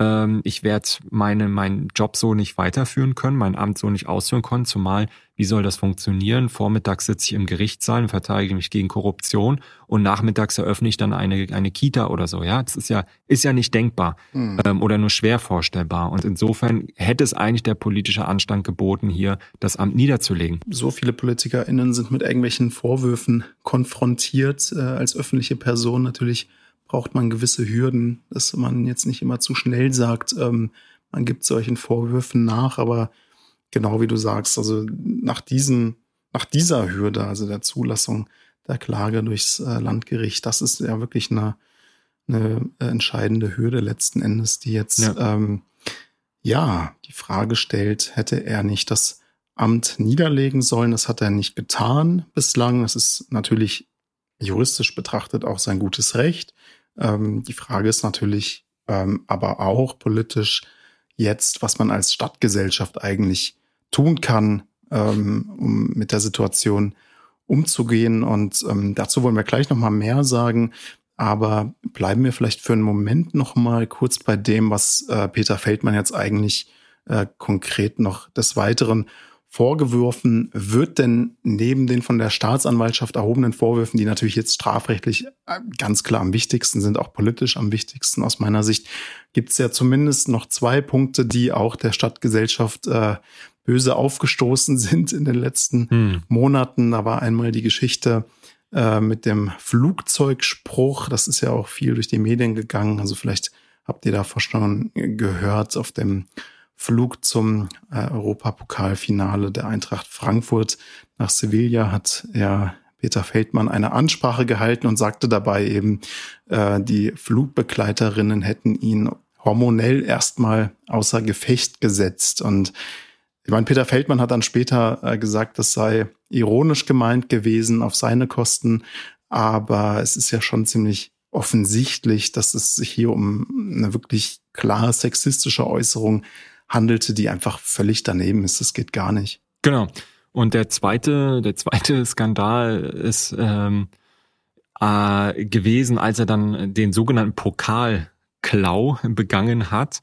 ähm, ich werde meine, meinen Job so nicht weiterführen können, mein Amt so nicht ausführen können, zumal, wie soll das funktionieren? Vormittags sitze ich im Gerichtssaal und verteidige mich gegen Korruption und nachmittags eröffne ich dann eine, eine Kita oder so, ja. Das ist ja, ist ja nicht denkbar mhm. ähm, oder nur schwer vorstellbar. Und insofern hätte es eigentlich der politische Anstand geboten, hier das Amt niederzulegen. So viele PolitikerInnen sind mit irgendwelchen Vorwürfen konfrontiert, äh, als öffentliche Person natürlich braucht man gewisse Hürden, dass man jetzt nicht immer zu schnell sagt, ähm, man gibt solchen Vorwürfen nach, aber genau wie du sagst, also nach diesen, nach dieser Hürde, also der Zulassung der Klage durchs äh, Landgericht, das ist ja wirklich eine, eine entscheidende Hürde letzten Endes, die jetzt ja. Ähm, ja die Frage stellt, hätte er nicht das Amt niederlegen sollen? Das hat er nicht getan bislang. Das ist natürlich juristisch betrachtet auch sein gutes Recht. Ähm, die Frage ist natürlich ähm, aber auch politisch jetzt, was man als Stadtgesellschaft eigentlich tun kann, ähm, um mit der Situation umzugehen. Und ähm, dazu wollen wir gleich noch mal mehr sagen. Aber bleiben wir vielleicht für einen Moment noch mal kurz bei dem, was äh, Peter Feldmann jetzt eigentlich äh, konkret noch des Weiteren vorgeworfen wird denn neben den von der Staatsanwaltschaft erhobenen Vorwürfen, die natürlich jetzt strafrechtlich äh, ganz klar am wichtigsten sind, auch politisch am wichtigsten aus meiner Sicht, gibt es ja zumindest noch zwei Punkte, die auch der Stadtgesellschaft äh, böse aufgestoßen [laughs] sind in den letzten hm. Monaten. Da war einmal die Geschichte äh, mit dem Flugzeugspruch. Das ist ja auch viel durch die Medien gegangen. Also vielleicht habt ihr davor schon gehört auf dem Flug zum äh, Europapokalfinale der Eintracht Frankfurt nach Sevilla hat ja Peter Feldmann eine Ansprache gehalten und sagte dabei eben, äh, die Flugbegleiterinnen hätten ihn hormonell erstmal außer Gefecht gesetzt. Und ich meine, Peter Feldmann hat dann später äh, gesagt, das sei ironisch gemeint gewesen auf seine Kosten. Aber es ist ja schon ziemlich offensichtlich, dass es sich hier um eine wirklich klar sexistische Äußerung handelte, die einfach völlig daneben ist. Das geht gar nicht. Genau. Und der zweite, der zweite [laughs] Skandal ist ähm, äh, gewesen, als er dann den sogenannten Pokalklau [laughs] begangen hat,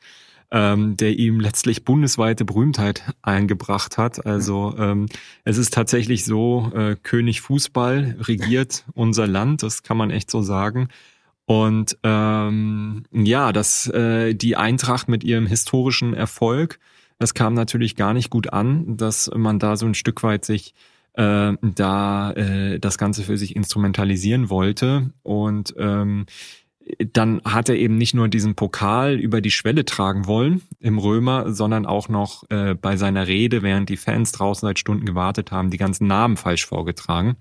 ähm, der ihm letztlich bundesweite Berühmtheit eingebracht hat. Also ähm, es ist tatsächlich so, äh, König Fußball regiert unser Land, das kann man echt so sagen. Und ähm, ja, dass äh, die Eintracht mit ihrem historischen Erfolg, das kam natürlich gar nicht gut an, dass man da so ein Stück weit sich äh, da äh, das Ganze für sich instrumentalisieren wollte. Und ähm, dann hat er eben nicht nur diesen Pokal über die Schwelle tragen wollen im Römer, sondern auch noch äh, bei seiner Rede, während die Fans draußen seit Stunden gewartet haben, die ganzen Namen falsch vorgetragen.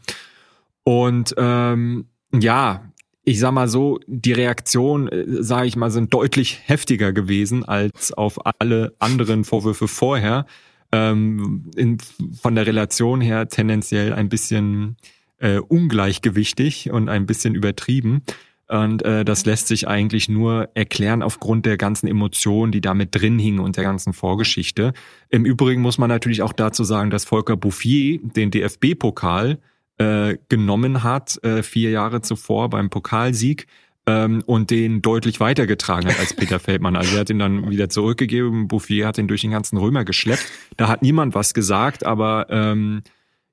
Und ähm, ja, ich sag mal so, die Reaktion, äh, sage ich mal, sind deutlich heftiger gewesen als auf alle anderen Vorwürfe vorher. Ähm, in, von der Relation her tendenziell ein bisschen äh, ungleichgewichtig und ein bisschen übertrieben. Und äh, das lässt sich eigentlich nur erklären aufgrund der ganzen Emotionen, die damit drin hingen und der ganzen Vorgeschichte. Im Übrigen muss man natürlich auch dazu sagen, dass Volker Bouffier den DFB-Pokal äh, genommen hat, äh, vier Jahre zuvor beim Pokalsieg ähm, und den deutlich weitergetragen hat als [laughs] Peter Feldmann. Also er hat ihn dann wieder zurückgegeben, Bouffier hat ihn durch den ganzen Römer geschleppt. Da hat niemand was gesagt, aber ähm,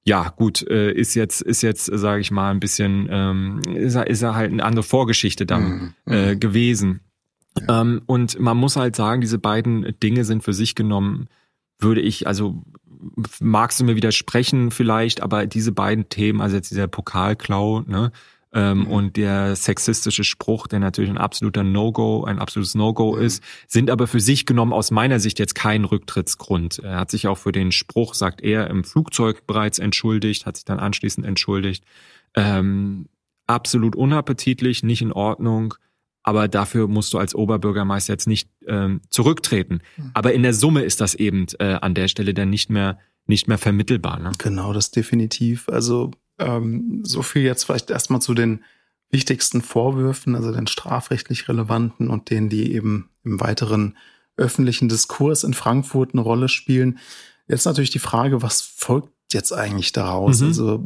ja, gut, äh, ist jetzt, ist jetzt, sage ich mal, ein bisschen, ähm, ist, er, ist er halt eine andere Vorgeschichte dann mhm. äh, mhm. gewesen. Ähm, und man muss halt sagen, diese beiden Dinge sind für sich genommen, würde ich, also magst du mir widersprechen vielleicht, aber diese beiden Themen, also jetzt dieser Pokalklau, ne, ähm, mhm. und der sexistische Spruch, der natürlich ein absoluter No-Go, ein absolutes No-Go mhm. ist, sind aber für sich genommen aus meiner Sicht jetzt kein Rücktrittsgrund. Er hat sich auch für den Spruch, sagt er, im Flugzeug bereits entschuldigt, hat sich dann anschließend entschuldigt. Ähm, absolut unappetitlich, nicht in Ordnung aber dafür musst du als Oberbürgermeister jetzt nicht ähm, zurücktreten. Mhm. Aber in der Summe ist das eben äh, an der Stelle dann nicht mehr nicht mehr vermittelbar. Ne? Genau, das definitiv. Also ähm, so viel jetzt vielleicht erstmal zu den wichtigsten Vorwürfen, also den strafrechtlich relevanten und denen, die eben im weiteren öffentlichen Diskurs in Frankfurt eine Rolle spielen. Jetzt natürlich die Frage, was folgt jetzt eigentlich daraus? Mhm. Also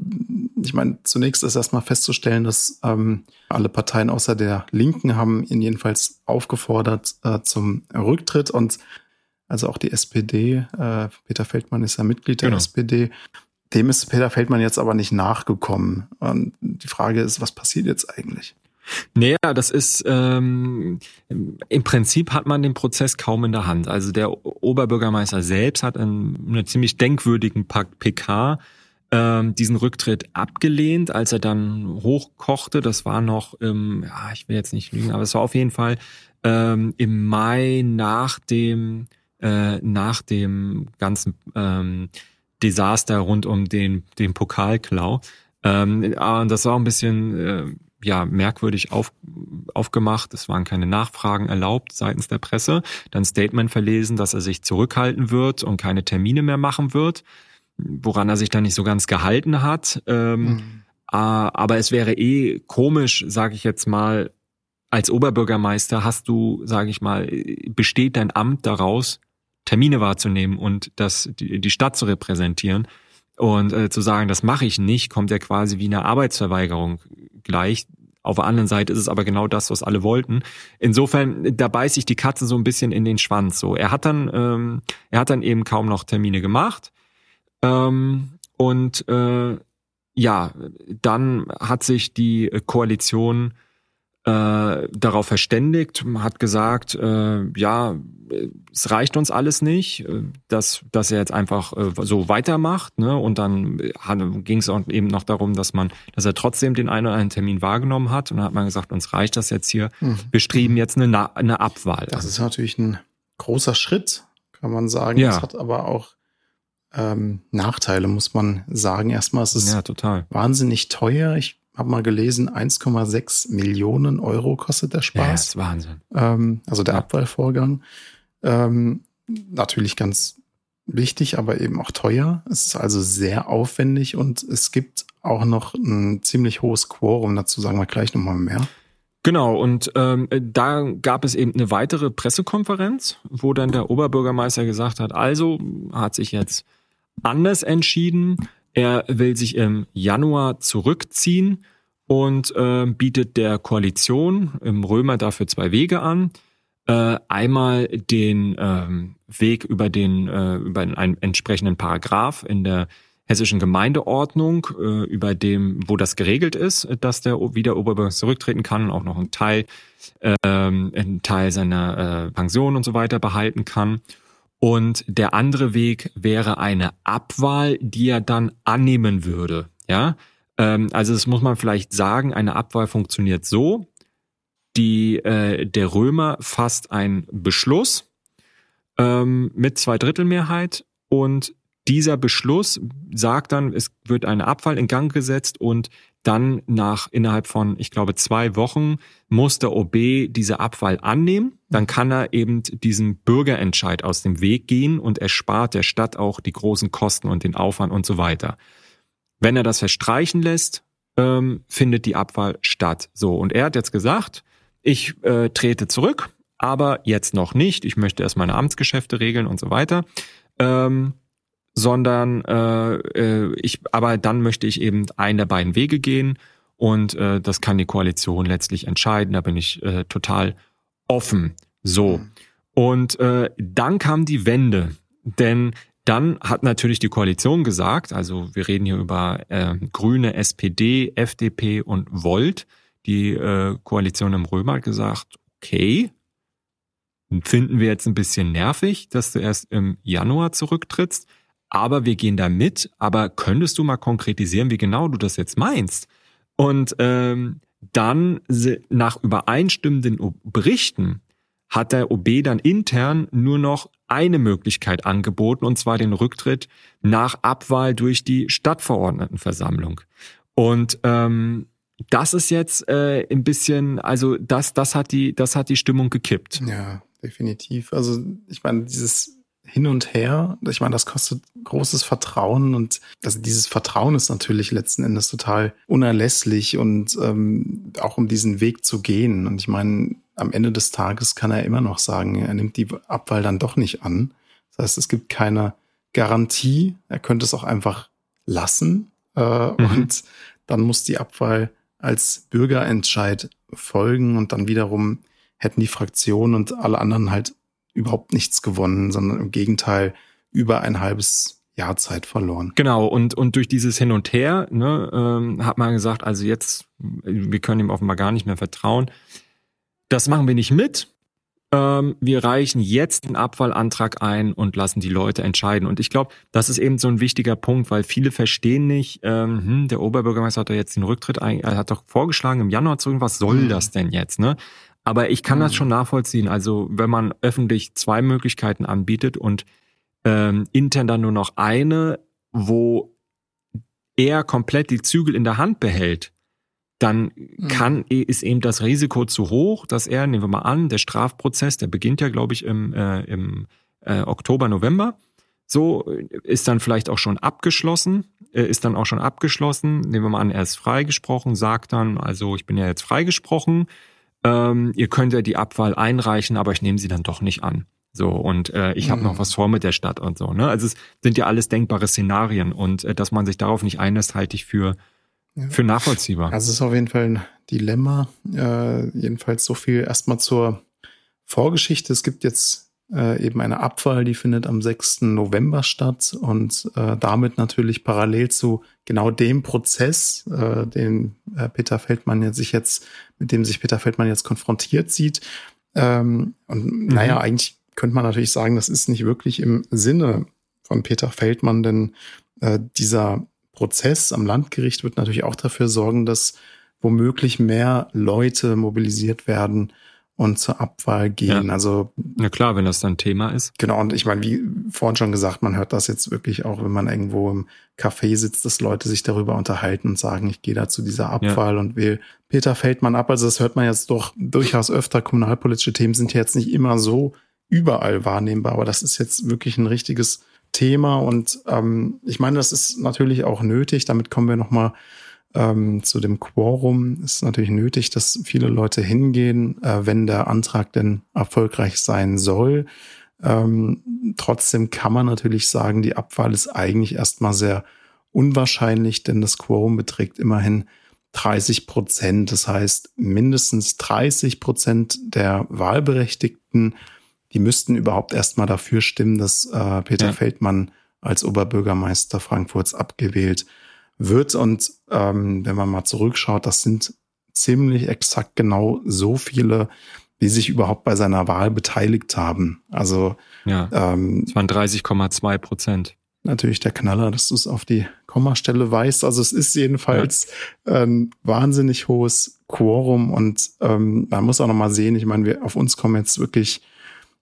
ich meine, zunächst ist erstmal festzustellen, dass ähm, alle Parteien außer der Linken haben ihn jedenfalls aufgefordert äh, zum Rücktritt und also auch die SPD, äh, Peter Feldmann ist ja Mitglied der genau. SPD, dem ist Peter Feldmann jetzt aber nicht nachgekommen. Und die Frage ist, was passiert jetzt eigentlich? Naja, das ist ähm, im Prinzip hat man den Prozess kaum in der Hand. Also der Oberbürgermeister selbst hat einen, einen ziemlich denkwürdigen PK ähm, diesen Rücktritt abgelehnt, als er dann hochkochte. Das war noch im, ja, ich will jetzt nicht lügen, aber es war auf jeden Fall ähm, im Mai nach dem äh, nach dem ganzen ähm, Desaster rund um den den Pokalklau. Ähm, und das war ein bisschen äh, ja merkwürdig auf, aufgemacht. Es waren keine Nachfragen erlaubt seitens der Presse. Dann Statement verlesen, dass er sich zurückhalten wird und keine Termine mehr machen wird, woran er sich dann nicht so ganz gehalten hat. Ähm, mhm. äh, aber es wäre eh komisch, sage ich jetzt mal, als Oberbürgermeister hast du, sage ich mal, besteht dein Amt daraus, Termine wahrzunehmen und das die, die Stadt zu repräsentieren. Und äh, zu sagen, das mache ich nicht, kommt ja quasi wie eine Arbeitsverweigerung gleich. Auf der anderen Seite ist es aber genau das, was alle wollten. Insofern, da beißt sich die Katze so ein bisschen in den Schwanz. So, er hat dann, ähm, er hat dann eben kaum noch Termine gemacht. Ähm, und äh, ja, dann hat sich die Koalition äh, darauf verständigt, hat gesagt, äh, ja, es reicht uns alles nicht, äh, dass, dass er jetzt einfach äh, so weitermacht. Ne? Und dann ging es auch eben noch darum, dass man, dass er trotzdem den einen oder anderen Termin wahrgenommen hat. Und dann hat man gesagt, uns reicht das jetzt hier. Mhm. Wir streben jetzt eine, eine Abwahl. Das ist natürlich ein großer Schritt, kann man sagen. Ja. Das hat aber auch ähm, Nachteile, muss man sagen. Erstmal ist es ja, total. wahnsinnig teuer. Ich habe mal gelesen, 1,6 Millionen Euro kostet der Spaß. Ja, das ist Wahnsinn. Ähm, also der ja. Abwahlvorgang. Ähm, natürlich ganz wichtig, aber eben auch teuer. Es ist also sehr aufwendig und es gibt auch noch ein ziemlich hohes Quorum. Dazu sagen wir gleich nochmal mehr. Genau, und ähm, da gab es eben eine weitere Pressekonferenz, wo dann der Oberbürgermeister gesagt hat, also hat sich jetzt anders entschieden. Er will sich im Januar zurückziehen und äh, bietet der Koalition im Römer dafür zwei Wege an. Äh, einmal den ähm, Weg über den äh, über einen entsprechenden Paragraph in der hessischen Gemeindeordnung, äh, über dem, wo das geregelt ist, dass der wieder Oberbürgermeister zurücktreten kann und auch noch einen Teil, äh, einen Teil seiner äh, Pension und so weiter behalten kann. Und der andere Weg wäre eine Abwahl, die er dann annehmen würde. Ja, ähm, also das muss man vielleicht sagen. Eine Abwahl funktioniert so: die äh, der Römer fasst einen Beschluss ähm, mit Zweidrittelmehrheit und dieser Beschluss sagt dann, es wird eine Abwahl in Gang gesetzt und dann nach innerhalb von, ich glaube, zwei Wochen muss der OB diese Abwahl annehmen. Dann kann er eben diesen Bürgerentscheid aus dem Weg gehen und erspart der Stadt auch die großen Kosten und den Aufwand und so weiter. Wenn er das verstreichen lässt, ähm, findet die Abwahl statt. So, und er hat jetzt gesagt, ich äh, trete zurück, aber jetzt noch nicht. Ich möchte erst meine Amtsgeschäfte regeln und so weiter. Ähm, sondern äh, äh, ich, aber dann möchte ich eben einen der beiden Wege gehen und äh, das kann die Koalition letztlich entscheiden. Da bin ich äh, total offen. So. Mhm. Und äh, dann kam die Wende, denn dann hat natürlich die Koalition gesagt, also wir reden hier über äh, Grüne, SPD, FDP und Volt. Die äh, Koalition im Römer hat gesagt, okay, finden wir jetzt ein bisschen nervig, dass du erst im Januar zurücktrittst aber wir gehen da mit. Aber könntest du mal konkretisieren, wie genau du das jetzt meinst? Und ähm, dann nach übereinstimmenden Berichten hat der OB dann intern nur noch eine Möglichkeit angeboten, und zwar den Rücktritt nach Abwahl durch die Stadtverordnetenversammlung. Und ähm, das ist jetzt äh, ein bisschen, also das, das hat die, das hat die Stimmung gekippt. Ja, definitiv. Also ich meine, dieses hin und her. Ich meine, das kostet großes Vertrauen und also dieses Vertrauen ist natürlich letzten Endes total unerlässlich und ähm, auch um diesen Weg zu gehen. Und ich meine, am Ende des Tages kann er immer noch sagen, er nimmt die Abwahl dann doch nicht an. Das heißt, es gibt keine Garantie. Er könnte es auch einfach lassen äh, mhm. und dann muss die Abwahl als Bürgerentscheid folgen und dann wiederum hätten die Fraktionen und alle anderen halt überhaupt nichts gewonnen, sondern im Gegenteil über ein halbes Jahr Zeit verloren. Genau, und, und durch dieses Hin und Her ne, ähm, hat man gesagt, also jetzt, wir können ihm offenbar gar nicht mehr vertrauen. Das machen wir nicht mit. Ähm, wir reichen jetzt den Abwahlantrag ein und lassen die Leute entscheiden. Und ich glaube, das ist eben so ein wichtiger Punkt, weil viele verstehen nicht, ähm, hm, der Oberbürgermeister hat doch jetzt den Rücktritt, er hat doch vorgeschlagen im Januar zu was soll hm. das denn jetzt? Ne? Aber ich kann das hm. schon nachvollziehen. Also wenn man öffentlich zwei Möglichkeiten anbietet und ähm, intern dann nur noch eine, wo er komplett die Zügel in der Hand behält, dann hm. kann, ist eben das Risiko zu hoch, dass er, nehmen wir mal an, der Strafprozess, der beginnt ja, glaube ich, im, äh, im äh, Oktober, November. So ist dann vielleicht auch schon abgeschlossen, äh, ist dann auch schon abgeschlossen. Nehmen wir mal an, er ist freigesprochen, sagt dann, also ich bin ja jetzt freigesprochen, ähm, ihr könnt ja die Abwahl einreichen, aber ich nehme sie dann doch nicht an. So, und äh, ich habe mhm. noch was vor mit der Stadt und so. Ne? Also es sind ja alles denkbare Szenarien und äh, dass man sich darauf nicht einlässt, halte ich für, ja. für nachvollziehbar. Also es ist auf jeden Fall ein Dilemma. Äh, jedenfalls so viel erstmal zur Vorgeschichte. Es gibt jetzt äh, eben eine Abwahl, die findet am 6. November statt und äh, damit natürlich parallel zu genau dem Prozess, äh, den äh, Peter Feldmann jetzt sich jetzt, mit dem sich Peter Feldmann jetzt konfrontiert sieht. Ähm, und mhm. naja, eigentlich könnte man natürlich sagen, das ist nicht wirklich im Sinne von Peter Feldmann, denn äh, dieser Prozess am Landgericht wird natürlich auch dafür sorgen, dass womöglich mehr Leute mobilisiert werden, und zur Abwahl gehen. Ja. Also na klar, wenn das dann Thema ist. Genau und ich meine, wie vorhin schon gesagt, man hört das jetzt wirklich auch, wenn man irgendwo im Café sitzt, dass Leute sich darüber unterhalten und sagen, ich gehe da zu dieser Abwahl ja. und wähle Peter Feldmann ab. Also das hört man jetzt doch durchaus öfter. Kommunalpolitische Themen sind ja jetzt nicht immer so überall wahrnehmbar, aber das ist jetzt wirklich ein richtiges Thema und ähm, ich meine, das ist natürlich auch nötig. Damit kommen wir noch mal ähm, zu dem Quorum ist natürlich nötig, dass viele Leute hingehen, äh, wenn der Antrag denn erfolgreich sein soll. Ähm, trotzdem kann man natürlich sagen, die Abwahl ist eigentlich erstmal sehr unwahrscheinlich, denn das Quorum beträgt immerhin 30 Prozent. Das heißt, mindestens 30 Prozent der Wahlberechtigten, die müssten überhaupt erstmal dafür stimmen, dass äh, Peter ja. Feldmann als Oberbürgermeister Frankfurts abgewählt wird. Und ähm, wenn man mal zurückschaut, das sind ziemlich exakt genau so viele, wie sich überhaupt bei seiner Wahl beteiligt haben. Also ja, ähm, es waren 30,2 Prozent. Natürlich der Knaller, dass du es auf die Kommastelle weißt. Also es ist jedenfalls ja. ein wahnsinnig hohes Quorum und ähm, man muss auch noch mal sehen, ich meine, wir, auf uns kommen jetzt wirklich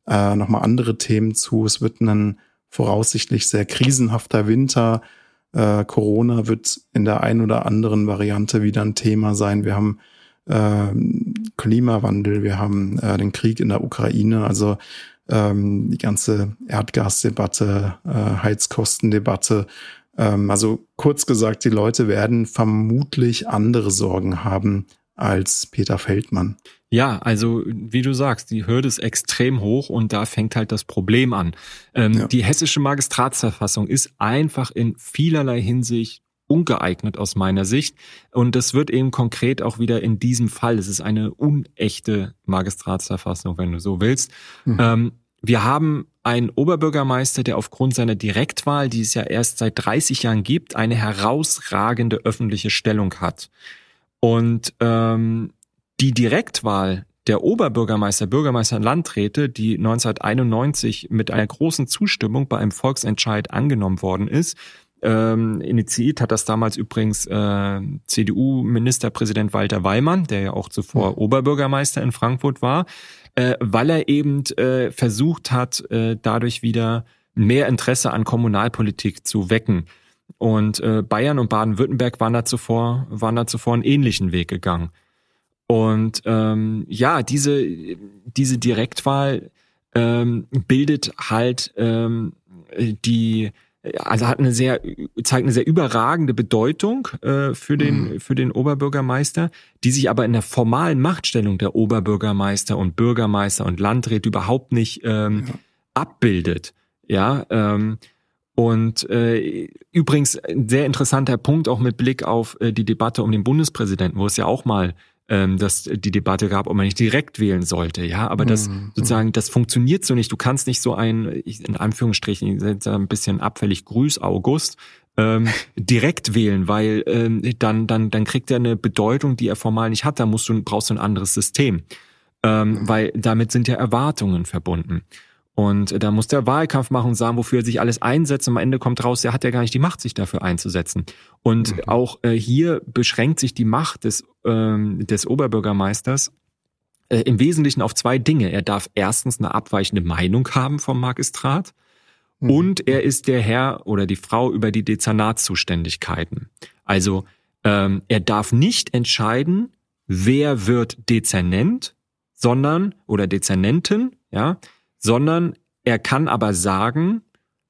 äh, noch mal andere Themen zu. Es wird ein voraussichtlich sehr krisenhafter Winter. Äh, Corona wird in der einen oder anderen Variante wieder ein Thema sein. Wir haben äh, Klimawandel, wir haben äh, den Krieg in der Ukraine, also ähm, die ganze Erdgasdebatte, äh, Heizkostendebatte. Ähm, also kurz gesagt, die Leute werden vermutlich andere Sorgen haben als Peter Feldmann. Ja, also wie du sagst, die Hürde ist extrem hoch und da fängt halt das Problem an. Ähm, ja. Die hessische Magistratsverfassung ist einfach in vielerlei Hinsicht ungeeignet aus meiner Sicht. Und das wird eben konkret auch wieder in diesem Fall. Es ist eine unechte Magistratsverfassung, wenn du so willst. Mhm. Ähm, wir haben einen Oberbürgermeister, der aufgrund seiner Direktwahl, die es ja erst seit 30 Jahren gibt, eine herausragende öffentliche Stellung hat. Und ähm, die Direktwahl der Oberbürgermeister, Bürgermeister und Landräte, die 1991 mit einer großen Zustimmung bei einem Volksentscheid angenommen worden ist, ähm, initiiert hat das damals übrigens äh, CDU-Ministerpräsident Walter Weimann, der ja auch zuvor mhm. Oberbürgermeister in Frankfurt war, äh, weil er eben äh, versucht hat, äh, dadurch wieder mehr Interesse an Kommunalpolitik zu wecken. Und äh, Bayern und Baden-Württemberg waren da zuvor, waren da zuvor einen ähnlichen Weg gegangen. Und ähm, ja, diese, diese Direktwahl ähm, bildet halt ähm, die, also hat eine sehr, zeigt eine sehr überragende Bedeutung äh, für den, mhm. für den Oberbürgermeister, die sich aber in der formalen Machtstellung der Oberbürgermeister und Bürgermeister und Landräte überhaupt nicht ähm, ja. abbildet. Ja, ähm, und äh, übrigens ein sehr interessanter Punkt auch mit Blick auf äh, die Debatte um den Bundespräsidenten, wo es ja auch mal ähm, dass die Debatte gab, ob man nicht direkt wählen sollte. Ja, aber das mhm. sozusagen, das funktioniert so nicht. Du kannst nicht so ein, in Anführungsstrichen, ein bisschen abfällig Grüß August, ähm, [laughs] direkt wählen, weil ähm, dann, dann, dann kriegt er eine Bedeutung, die er formal nicht hat. Da musst du, brauchst du ein anderes System. Ähm, mhm. Weil damit sind ja Erwartungen verbunden. Und da muss der Wahlkampf machen und sagen, wofür er sich alles einsetzt. Und am Ende kommt raus, er hat ja gar nicht die Macht, sich dafür einzusetzen. Und mhm. auch äh, hier beschränkt sich die Macht des, ähm, des Oberbürgermeisters äh, im Wesentlichen auf zwei Dinge. Er darf erstens eine abweichende Meinung haben vom Magistrat mhm. und er ist der Herr oder die Frau über die Dezernatzuständigkeiten. Also ähm, er darf nicht entscheiden, wer wird Dezernent, sondern oder Dezernenten, ja, sondern er kann aber sagen,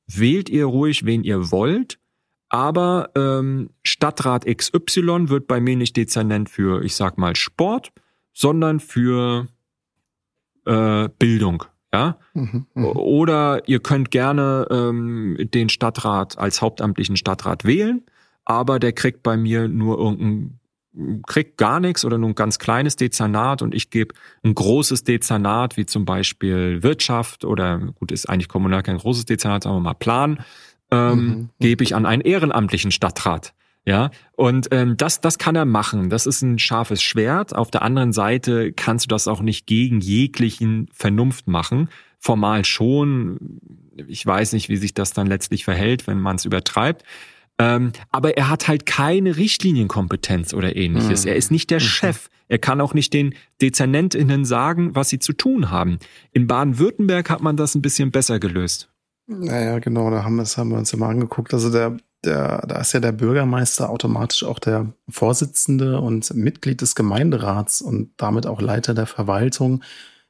wählt ihr ruhig, wen ihr wollt, aber ähm, Stadtrat XY wird bei mir nicht Dezernent für, ich sag mal, Sport, sondern für äh, Bildung. Ja? Mhm, mh. Oder ihr könnt gerne ähm, den Stadtrat als hauptamtlichen Stadtrat wählen, aber der kriegt bei mir nur irgendeinen kriegt gar nichts oder nur ein ganz kleines Dezernat und ich gebe ein großes Dezernat, wie zum Beispiel Wirtschaft oder gut, ist eigentlich kommunal kein großes Dezernat, sagen wir mal Plan, ähm, mhm. gebe ich an einen ehrenamtlichen Stadtrat. Ja, und ähm, das, das kann er machen. Das ist ein scharfes Schwert. Auf der anderen Seite kannst du das auch nicht gegen jeglichen Vernunft machen. Formal schon. Ich weiß nicht, wie sich das dann letztlich verhält, wenn man es übertreibt. Ähm, aber er hat halt keine Richtlinienkompetenz oder ähnliches. Mhm. Er ist nicht der mhm. Chef. Er kann auch nicht den DezernentInnen sagen, was sie zu tun haben. In Baden-Württemberg hat man das ein bisschen besser gelöst. Naja, genau, da haben, das haben wir uns ja mal angeguckt. Also der, der, da ist ja der Bürgermeister automatisch auch der Vorsitzende und Mitglied des Gemeinderats und damit auch Leiter der Verwaltung.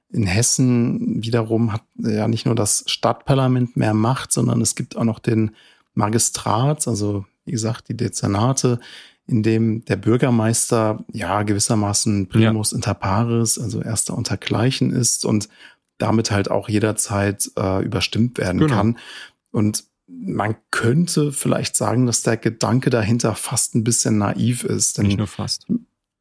In Hessen wiederum hat ja nicht nur das Stadtparlament mehr Macht, sondern es gibt auch noch den Magistrat, also wie gesagt, die Dezernate, in dem der Bürgermeister ja gewissermaßen primus ja. inter pares, also erster untergleichen ist und damit halt auch jederzeit äh, überstimmt werden genau. kann. Und man könnte vielleicht sagen, dass der Gedanke dahinter fast ein bisschen naiv ist. Denn Nicht nur fast.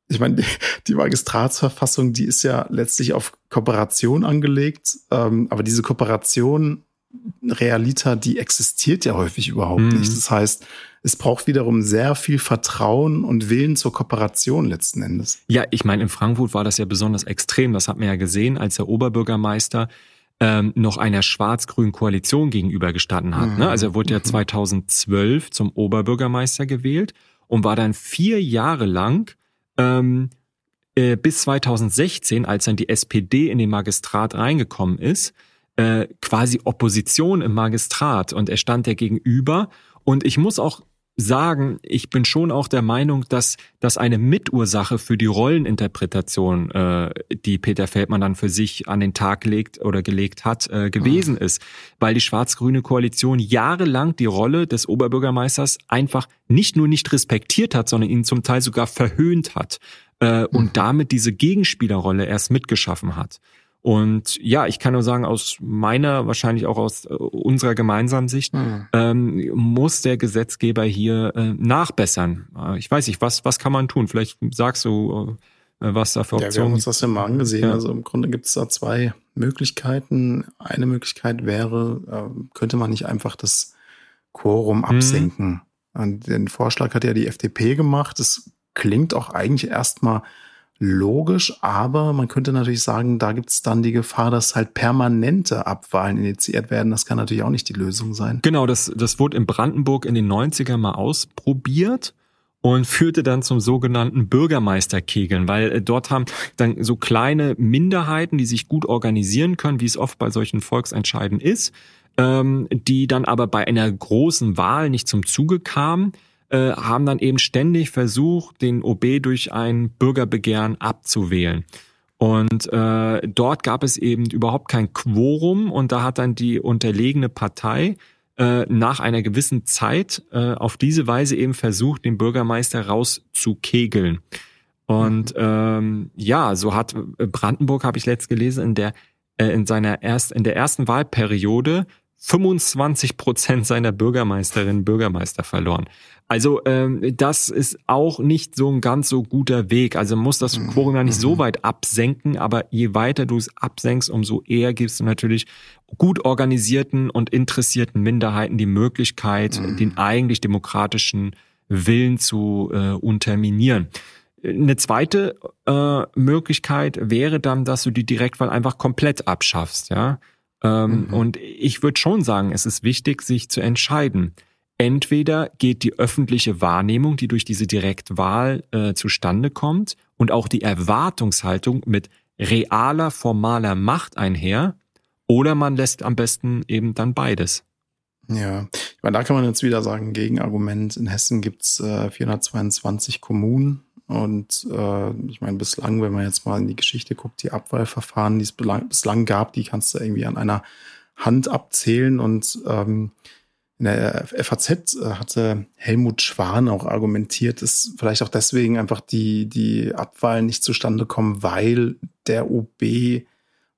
Ich meine, die, die Magistratsverfassung, die ist ja letztlich auf Kooperation angelegt, ähm, aber diese Kooperation Realita, die existiert ja häufig überhaupt mhm. nicht. Das heißt, es braucht wiederum sehr viel Vertrauen und Willen zur Kooperation letzten Endes. Ja, ich meine, in Frankfurt war das ja besonders extrem. Das hat man ja gesehen, als der Oberbürgermeister ähm, noch einer schwarz-grünen Koalition gegenübergestanden hat. Mhm. Ne? Also er wurde ja 2012 mhm. zum Oberbürgermeister gewählt und war dann vier Jahre lang ähm, äh, bis 2016, als dann die SPD in den Magistrat reingekommen ist, äh, quasi Opposition im Magistrat und er stand der gegenüber. Und ich muss auch sagen, ich bin schon auch der Meinung, dass das eine Mitursache für die Rolleninterpretation, äh, die Peter Feldmann dann für sich an den Tag legt oder gelegt hat, äh, gewesen mhm. ist, weil die schwarz-grüne Koalition jahrelang die Rolle des Oberbürgermeisters einfach nicht nur nicht respektiert hat, sondern ihn zum Teil sogar verhöhnt hat äh, mhm. und damit diese Gegenspielerrolle erst mitgeschaffen hat. Und ja, ich kann nur sagen, aus meiner, wahrscheinlich auch aus äh, unserer gemeinsamen Sicht, mhm. ähm, muss der Gesetzgeber hier äh, nachbessern. Äh, ich weiß nicht, was, was kann man tun? Vielleicht sagst du, äh, was da für Optionen Ja, wir haben uns das ja mal angesehen. Ja. Also im Grunde gibt es da zwei Möglichkeiten. Eine Möglichkeit wäre, äh, könnte man nicht einfach das Quorum mhm. absenken. Mhm. Den Vorschlag hat ja die FDP gemacht. Das klingt auch eigentlich erstmal logisch, aber man könnte natürlich sagen, da gibt es dann die Gefahr, dass halt permanente Abwahlen initiiert werden. Das kann natürlich auch nicht die Lösung sein. Genau, das, das wurde in Brandenburg in den 90er mal ausprobiert und führte dann zum sogenannten Bürgermeisterkegeln, weil äh, dort haben dann so kleine Minderheiten, die sich gut organisieren können, wie es oft bei solchen Volksentscheiden ist, ähm, die dann aber bei einer großen Wahl nicht zum Zuge kamen äh, haben dann eben ständig versucht, den OB durch ein Bürgerbegehren abzuwählen. Und äh, dort gab es eben überhaupt kein Quorum und da hat dann die unterlegene Partei äh, nach einer gewissen Zeit äh, auf diese Weise eben versucht, den Bürgermeister rauszukegeln. Und mhm. ähm, ja, so hat Brandenburg, habe ich letzt gelesen, in der äh, in seiner erst in der ersten Wahlperiode 25 Prozent seiner Bürgermeisterinnen und Bürgermeister verloren. Also ähm, das ist auch nicht so ein ganz so guter Weg. Also muss das mhm. Quorum ja nicht so mhm. weit absenken, aber je weiter du es absenkst, umso eher gibst du natürlich gut organisierten und interessierten Minderheiten die Möglichkeit, mhm. den eigentlich demokratischen Willen zu äh, unterminieren. Eine zweite äh, Möglichkeit wäre dann, dass du die Direktwahl einfach komplett abschaffst, ja. Ähm, mhm. Und ich würde schon sagen, es ist wichtig, sich zu entscheiden. Entweder geht die öffentliche Wahrnehmung, die durch diese Direktwahl äh, zustande kommt, und auch die Erwartungshaltung mit realer, formaler Macht einher, oder man lässt am besten eben dann beides. Ja, ich meine, da kann man jetzt wieder sagen, Gegenargument. In Hessen gibt's äh, 422 Kommunen und äh, ich meine, bislang, wenn man jetzt mal in die Geschichte guckt, die Abwahlverfahren, die es bislang gab, die kannst du irgendwie an einer Hand abzählen und ähm, in der FAZ äh, hatte Helmut Schwan auch argumentiert, dass vielleicht auch deswegen einfach die, die Abwahlen nicht zustande kommen, weil der OB,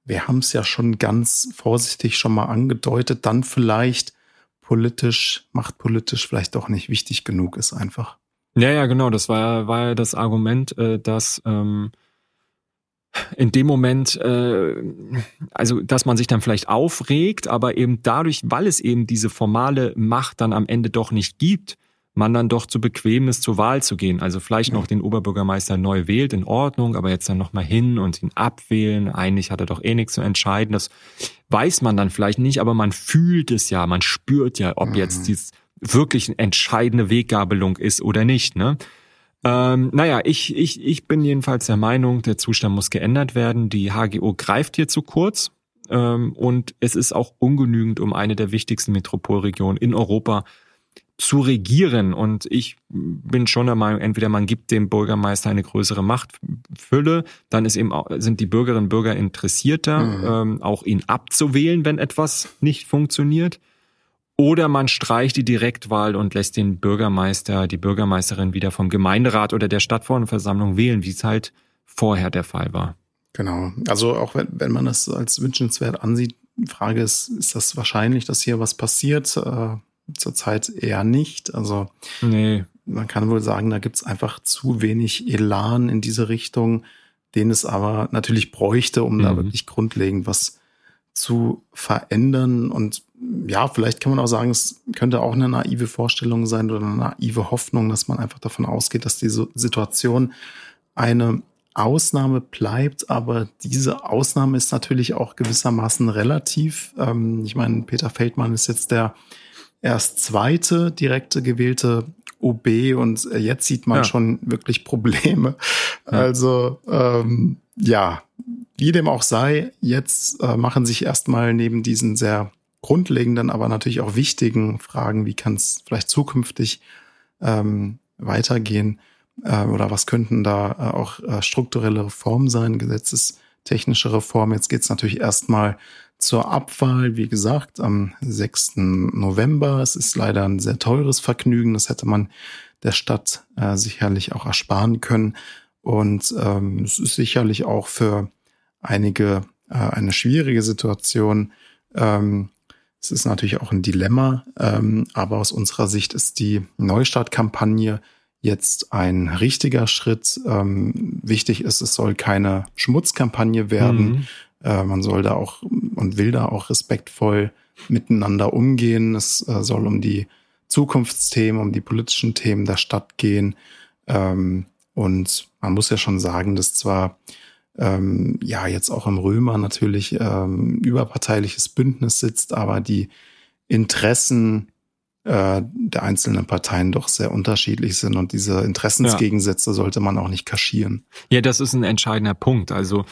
wir haben es ja schon ganz vorsichtig schon mal angedeutet, dann vielleicht politisch, machtpolitisch vielleicht doch nicht wichtig genug ist einfach. Ja, ja, genau. Das war, war ja das Argument, äh, dass ähm, in dem Moment, äh, also dass man sich dann vielleicht aufregt, aber eben dadurch, weil es eben diese formale Macht dann am Ende doch nicht gibt, man dann doch zu bequem ist, zur Wahl zu gehen. Also vielleicht noch den Oberbürgermeister neu wählt, in Ordnung, aber jetzt dann nochmal hin und ihn abwählen. Eigentlich hat er doch eh nichts zu entscheiden. Das weiß man dann vielleicht nicht, aber man fühlt es ja, man spürt ja, ob jetzt mhm. Wirklich eine entscheidende Weggabelung ist oder nicht. Ne? Ähm, naja, ich, ich, ich bin jedenfalls der Meinung, der Zustand muss geändert werden. Die HGO greift hier zu kurz. Ähm, und es ist auch ungenügend, um eine der wichtigsten Metropolregionen in Europa zu regieren. Und ich bin schon der Meinung, entweder man gibt dem Bürgermeister eine größere Machtfülle, dann ist eben auch, sind die Bürgerinnen und Bürger interessierter, mhm. ähm, auch ihn abzuwählen, wenn etwas nicht funktioniert. Oder man streicht die Direktwahl und lässt den Bürgermeister, die Bürgermeisterin wieder vom Gemeinderat oder der Stadtverordnetenversammlung wählen, wie es halt vorher der Fall war. Genau. Also auch wenn, wenn man das als wünschenswert ansieht, Frage ist, ist das wahrscheinlich, dass hier was passiert? Äh, zurzeit eher nicht. Also nee. man kann wohl sagen, da gibt's einfach zu wenig Elan in diese Richtung, den es aber natürlich bräuchte, um mhm. da wirklich grundlegend was zu verändern. Und ja, vielleicht kann man auch sagen, es könnte auch eine naive Vorstellung sein oder eine naive Hoffnung, dass man einfach davon ausgeht, dass diese Situation eine Ausnahme bleibt, aber diese Ausnahme ist natürlich auch gewissermaßen relativ. Ähm, ich meine, Peter Feldmann ist jetzt der erst zweite direkte gewählte OB und jetzt sieht man ja. schon wirklich Probleme. [laughs] Ja. Also ähm, ja, wie dem auch sei, jetzt äh, machen sich erstmal neben diesen sehr grundlegenden, aber natürlich auch wichtigen Fragen, wie kann es vielleicht zukünftig ähm, weitergehen äh, oder was könnten da äh, auch äh, strukturelle Reformen sein, gesetzestechnische Reformen. Jetzt geht es natürlich erstmal zur Abwahl, wie gesagt, am 6. November. Es ist leider ein sehr teures Vergnügen. Das hätte man der Stadt äh, sicherlich auch ersparen können. Und ähm, es ist sicherlich auch für einige äh, eine schwierige Situation. Ähm, es ist natürlich auch ein Dilemma, ähm, aber aus unserer Sicht ist die Neustartkampagne jetzt ein richtiger Schritt. Ähm, wichtig ist, es soll keine Schmutzkampagne werden. Mhm. Äh, man soll da auch und will da auch respektvoll miteinander umgehen. Es äh, soll um die Zukunftsthemen, um die politischen Themen der Stadt gehen. Ähm, und man muss ja schon sagen, dass zwar ähm, ja jetzt auch im Römer natürlich ähm, überparteiliches Bündnis sitzt, aber die Interessen äh, der einzelnen Parteien doch sehr unterschiedlich sind und diese Interessensgegensätze ja. sollte man auch nicht kaschieren. Ja, das ist ein entscheidender Punkt. Also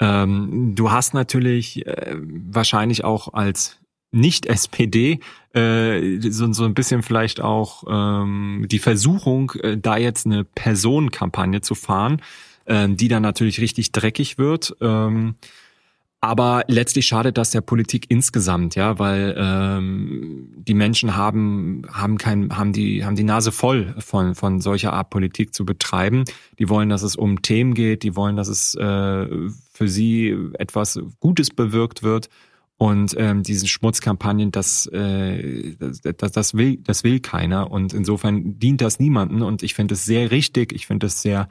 ähm, du hast natürlich äh, wahrscheinlich auch als nicht-SPD äh, so, so ein bisschen vielleicht auch ähm, die Versuchung, äh, da jetzt eine Personenkampagne zu fahren, äh, die dann natürlich richtig dreckig wird. Ähm, aber letztlich schadet das der Politik insgesamt, ja, weil ähm, die Menschen haben haben kein haben die haben die Nase voll von von solcher Art Politik zu betreiben. Die wollen, dass es um Themen geht, die wollen, dass es äh, für sie etwas Gutes bewirkt wird. Und ähm, diese Schmutzkampagnen, das, äh, das, das, will, das will keiner. Und insofern dient das niemanden. Und ich finde es sehr richtig, ich finde es sehr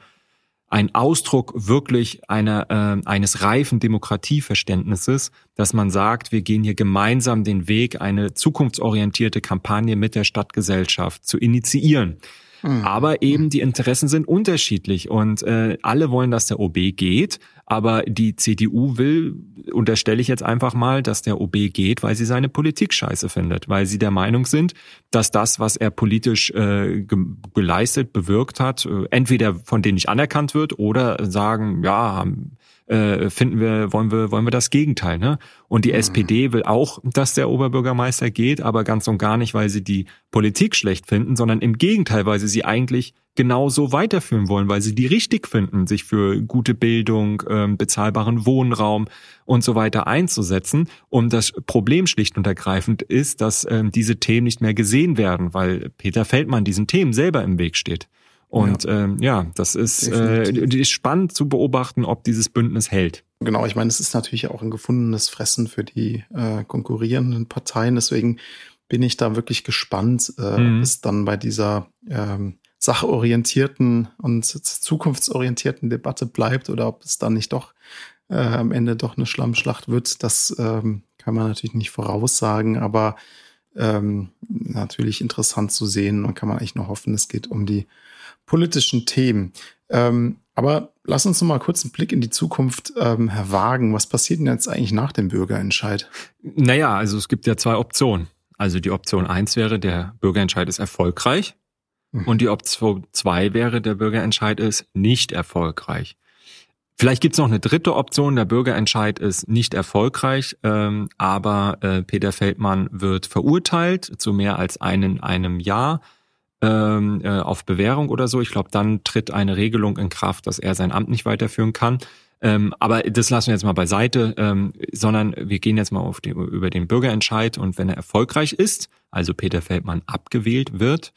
ein Ausdruck wirklich einer, äh, eines reifen Demokratieverständnisses, dass man sagt, wir gehen hier gemeinsam den Weg, eine zukunftsorientierte Kampagne mit der Stadtgesellschaft zu initiieren. Mhm. Aber eben die Interessen sind unterschiedlich und äh, alle wollen, dass der OB geht, aber die CDU will, unterstelle ich jetzt einfach mal, dass der OB geht, weil sie seine Politik scheiße findet, weil sie der Meinung sind, dass das, was er politisch äh, ge geleistet, bewirkt hat, äh, entweder von denen nicht anerkannt wird oder sagen, ja, haben äh, finden wir, wollen wir, wollen wir das Gegenteil, ne? Und die mhm. SPD will auch, dass der Oberbürgermeister geht, aber ganz und gar nicht, weil sie die Politik schlecht finden, sondern im Gegenteil, weil sie sie eigentlich genauso weiterführen wollen, weil sie die richtig finden, sich für gute Bildung, ähm, bezahlbaren Wohnraum und so weiter einzusetzen. Und das Problem schlicht und ergreifend ist, dass ähm, diese Themen nicht mehr gesehen werden, weil Peter Feldmann diesen Themen selber im Weg steht. Und ja, ähm, ja das ist, äh, ist spannend zu beobachten, ob dieses Bündnis hält. Genau, ich meine, es ist natürlich auch ein gefundenes Fressen für die äh, konkurrierenden Parteien. Deswegen bin ich da wirklich gespannt, äh, mhm. bis dann bei dieser ähm, sachorientierten und zukunftsorientierten Debatte bleibt oder ob es dann nicht doch äh, am Ende doch eine Schlammschlacht wird, das ähm, kann man natürlich nicht voraussagen, aber ähm, natürlich interessant zu sehen. Man kann man eigentlich nur hoffen, es geht um die politischen Themen. Ähm, aber lass uns noch mal kurz einen Blick in die Zukunft ähm, wagen. Was passiert denn jetzt eigentlich nach dem Bürgerentscheid? Naja, also es gibt ja zwei Optionen. Also die Option eins wäre, der Bürgerentscheid ist erfolgreich. Mhm. Und die Option zwei wäre, der Bürgerentscheid ist nicht erfolgreich. Vielleicht gibt's noch eine dritte Option, der Bürgerentscheid ist nicht erfolgreich, ähm, aber äh, Peter Feldmann wird verurteilt zu mehr als einen, einem Jahr ähm, äh, auf Bewährung oder so. Ich glaube, dann tritt eine Regelung in Kraft, dass er sein Amt nicht weiterführen kann. Ähm, aber das lassen wir jetzt mal beiseite, ähm, sondern wir gehen jetzt mal auf die, über den Bürgerentscheid und wenn er erfolgreich ist, also Peter Feldmann abgewählt wird,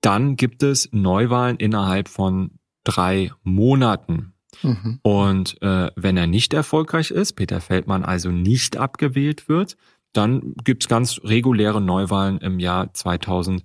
dann gibt es Neuwahlen innerhalb von drei Monaten. Mhm. Und äh, wenn er nicht erfolgreich ist, Peter Feldmann also nicht abgewählt wird, dann gibt's ganz reguläre Neuwahlen im Jahr 2020.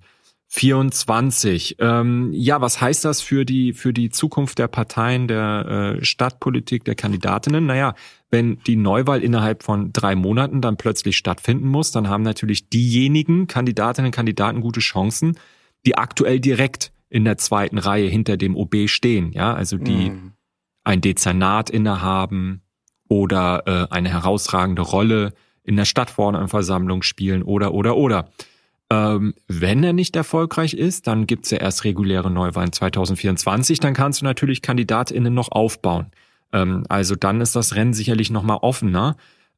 24. Ähm, ja, was heißt das für die für die Zukunft der Parteien, der äh, Stadtpolitik, der Kandidatinnen? Naja, wenn die Neuwahl innerhalb von drei Monaten dann plötzlich stattfinden muss, dann haben natürlich diejenigen Kandidatinnen und Kandidaten gute Chancen, die aktuell direkt in der zweiten Reihe hinter dem OB stehen. Ja, also die mm. ein Dezernat innehaben oder äh, eine herausragende Rolle in der Stadtverordnetenversammlung spielen oder oder oder. Ähm, wenn er nicht erfolgreich ist, dann gibt's ja erst reguläre Neuwahlen 2024. Dann kannst du natürlich KandidatInnen noch aufbauen. Ähm, also dann ist das Rennen sicherlich nochmal offener.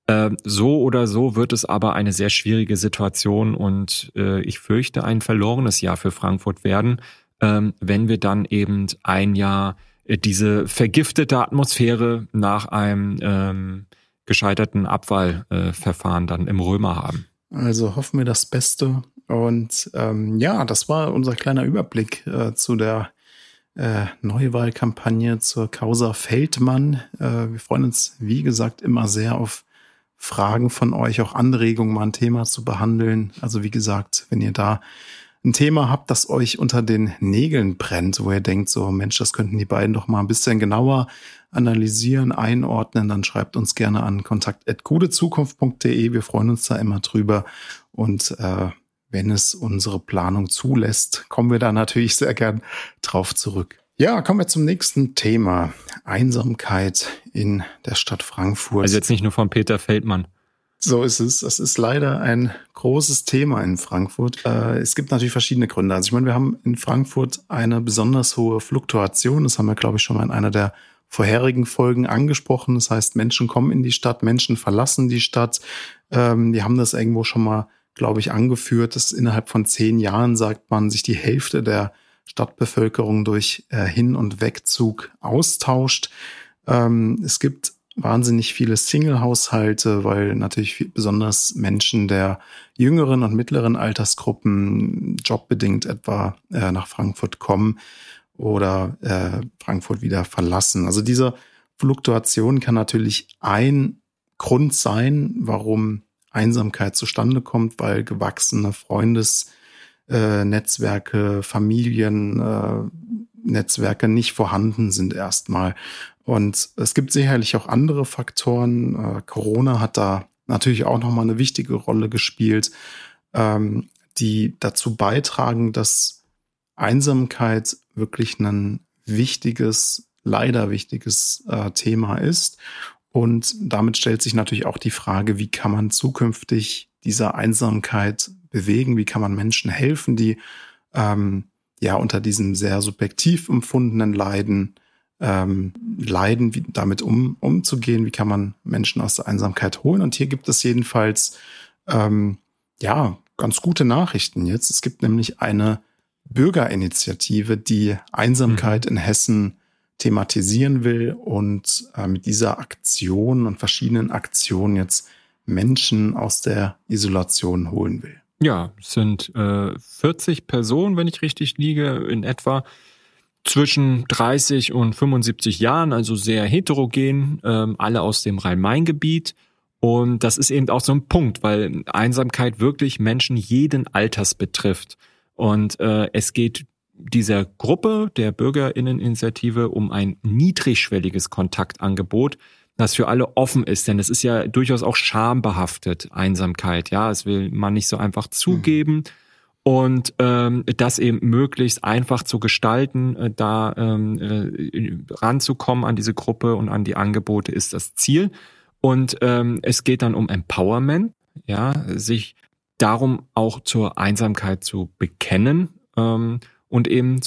Ähm, so oder so wird es aber eine sehr schwierige Situation und äh, ich fürchte ein verlorenes Jahr für Frankfurt werden, ähm, wenn wir dann eben ein Jahr äh, diese vergiftete Atmosphäre nach einem ähm, gescheiterten Abwahlverfahren dann im Römer haben. Also hoffen wir das Beste und ähm, ja, das war unser kleiner Überblick äh, zu der äh, Neuwahlkampagne zur Causa Feldmann. Äh, wir freuen uns, wie gesagt, immer sehr auf Fragen von euch, auch Anregungen, mal ein Thema zu behandeln. Also wie gesagt, wenn ihr da ein Thema habt, das euch unter den Nägeln brennt, wo ihr denkt, so Mensch, das könnten die beiden doch mal ein bisschen genauer analysieren, einordnen, dann schreibt uns gerne an kontakt.gudezukunft.de. Wir freuen uns da immer drüber. Und äh, wenn es unsere Planung zulässt, kommen wir da natürlich sehr gern drauf zurück. Ja, kommen wir zum nächsten Thema. Einsamkeit in der Stadt Frankfurt. Also jetzt nicht nur von Peter Feldmann. So ist es. Das ist leider ein großes Thema in Frankfurt. Äh, es gibt natürlich verschiedene Gründe. Also ich meine, wir haben in Frankfurt eine besonders hohe Fluktuation. Das haben wir, glaube ich, schon mal in einer der vorherigen Folgen angesprochen. Das heißt, Menschen kommen in die Stadt, Menschen verlassen die Stadt. Ähm, die haben das irgendwo schon mal glaube ich, angeführt, dass innerhalb von zehn Jahren, sagt man, sich die Hälfte der Stadtbevölkerung durch äh, Hin- und Wegzug austauscht. Ähm, es gibt wahnsinnig viele Single-Haushalte, weil natürlich besonders Menschen der jüngeren und mittleren Altersgruppen jobbedingt etwa äh, nach Frankfurt kommen oder äh, Frankfurt wieder verlassen. Also diese Fluktuation kann natürlich ein Grund sein, warum Einsamkeit zustande kommt, weil gewachsene Freundesnetzwerke, äh, Familiennetzwerke äh, nicht vorhanden sind erstmal. Und es gibt sicherlich auch andere Faktoren. Äh, Corona hat da natürlich auch nochmal eine wichtige Rolle gespielt, ähm, die dazu beitragen, dass Einsamkeit wirklich ein wichtiges, leider wichtiges äh, Thema ist und damit stellt sich natürlich auch die Frage, wie kann man zukünftig dieser Einsamkeit bewegen? Wie kann man Menschen helfen, die ähm, ja unter diesem sehr subjektiv empfundenen Leiden ähm, leiden, wie damit um, umzugehen? Wie kann man Menschen aus der Einsamkeit holen? Und hier gibt es jedenfalls ähm, ja ganz gute Nachrichten jetzt. Es gibt nämlich eine Bürgerinitiative, die Einsamkeit mhm. in Hessen thematisieren will und äh, mit dieser Aktion und verschiedenen Aktionen jetzt Menschen aus der Isolation holen will. Ja, es sind äh, 40 Personen, wenn ich richtig liege, in etwa zwischen 30 und 75 Jahren, also sehr heterogen, ähm, alle aus dem Rhein-Main-Gebiet. Und das ist eben auch so ein Punkt, weil Einsamkeit wirklich Menschen jeden Alters betrifft. Und äh, es geht dieser Gruppe der Bürgerinneninitiative um ein niedrigschwelliges Kontaktangebot, das für alle offen ist, denn es ist ja durchaus auch schambehaftet, Einsamkeit. Ja, es will man nicht so einfach zugeben. Mhm. Und ähm, das eben möglichst einfach zu gestalten, äh, da ähm, äh, ranzukommen an diese Gruppe und an die Angebote ist das Ziel. Und ähm, es geht dann um Empowerment, ja, sich darum auch zur Einsamkeit zu bekennen ähm, und eben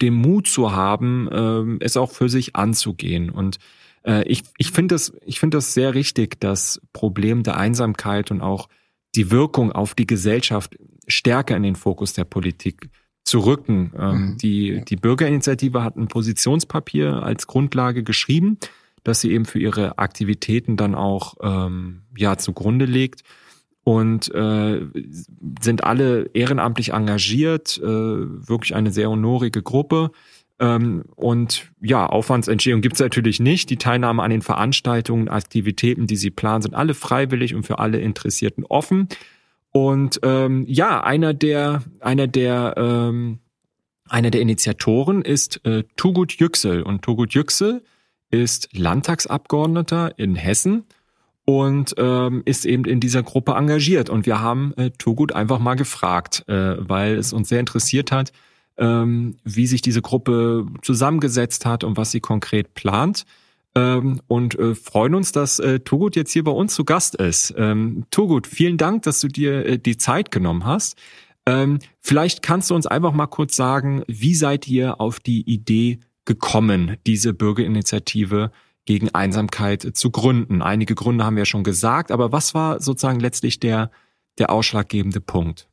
den Mut zu haben, ähm, es auch für sich anzugehen. Und äh, ich, ich finde das, ich finde das sehr richtig, das Problem der Einsamkeit und auch die Wirkung auf die Gesellschaft stärker in den Fokus der Politik zu rücken. Ähm, mhm. Die, die Bürgerinitiative hat ein Positionspapier als Grundlage geschrieben, das sie eben für ihre Aktivitäten dann auch ähm, ja zugrunde legt und äh, sind alle ehrenamtlich engagiert, äh, wirklich eine sehr honorige Gruppe. Ähm, und ja, Aufwandsentstehung gibt's natürlich nicht. Die Teilnahme an den Veranstaltungen, Aktivitäten, die sie planen, sind alle freiwillig und für alle Interessierten offen. Und ähm, ja, einer der, einer der, ähm, einer der Initiatoren ist äh, Tugut Yüksel. Und Tugut Yüksel ist Landtagsabgeordneter in Hessen und ähm, ist eben in dieser Gruppe engagiert. Und wir haben äh, Tugut einfach mal gefragt, äh, weil es uns sehr interessiert hat, ähm, wie sich diese Gruppe zusammengesetzt hat und was sie konkret plant. Ähm, und äh, freuen uns, dass äh, Togut jetzt hier bei uns zu Gast ist. Ähm, Togut, vielen Dank, dass du dir äh, die Zeit genommen hast. Ähm, vielleicht kannst du uns einfach mal kurz sagen, wie seid ihr auf die Idee gekommen, diese Bürgerinitiative gegen Einsamkeit zu gründen? Einige Gründe haben wir schon gesagt, aber was war sozusagen letztlich der, der ausschlaggebende Punkt?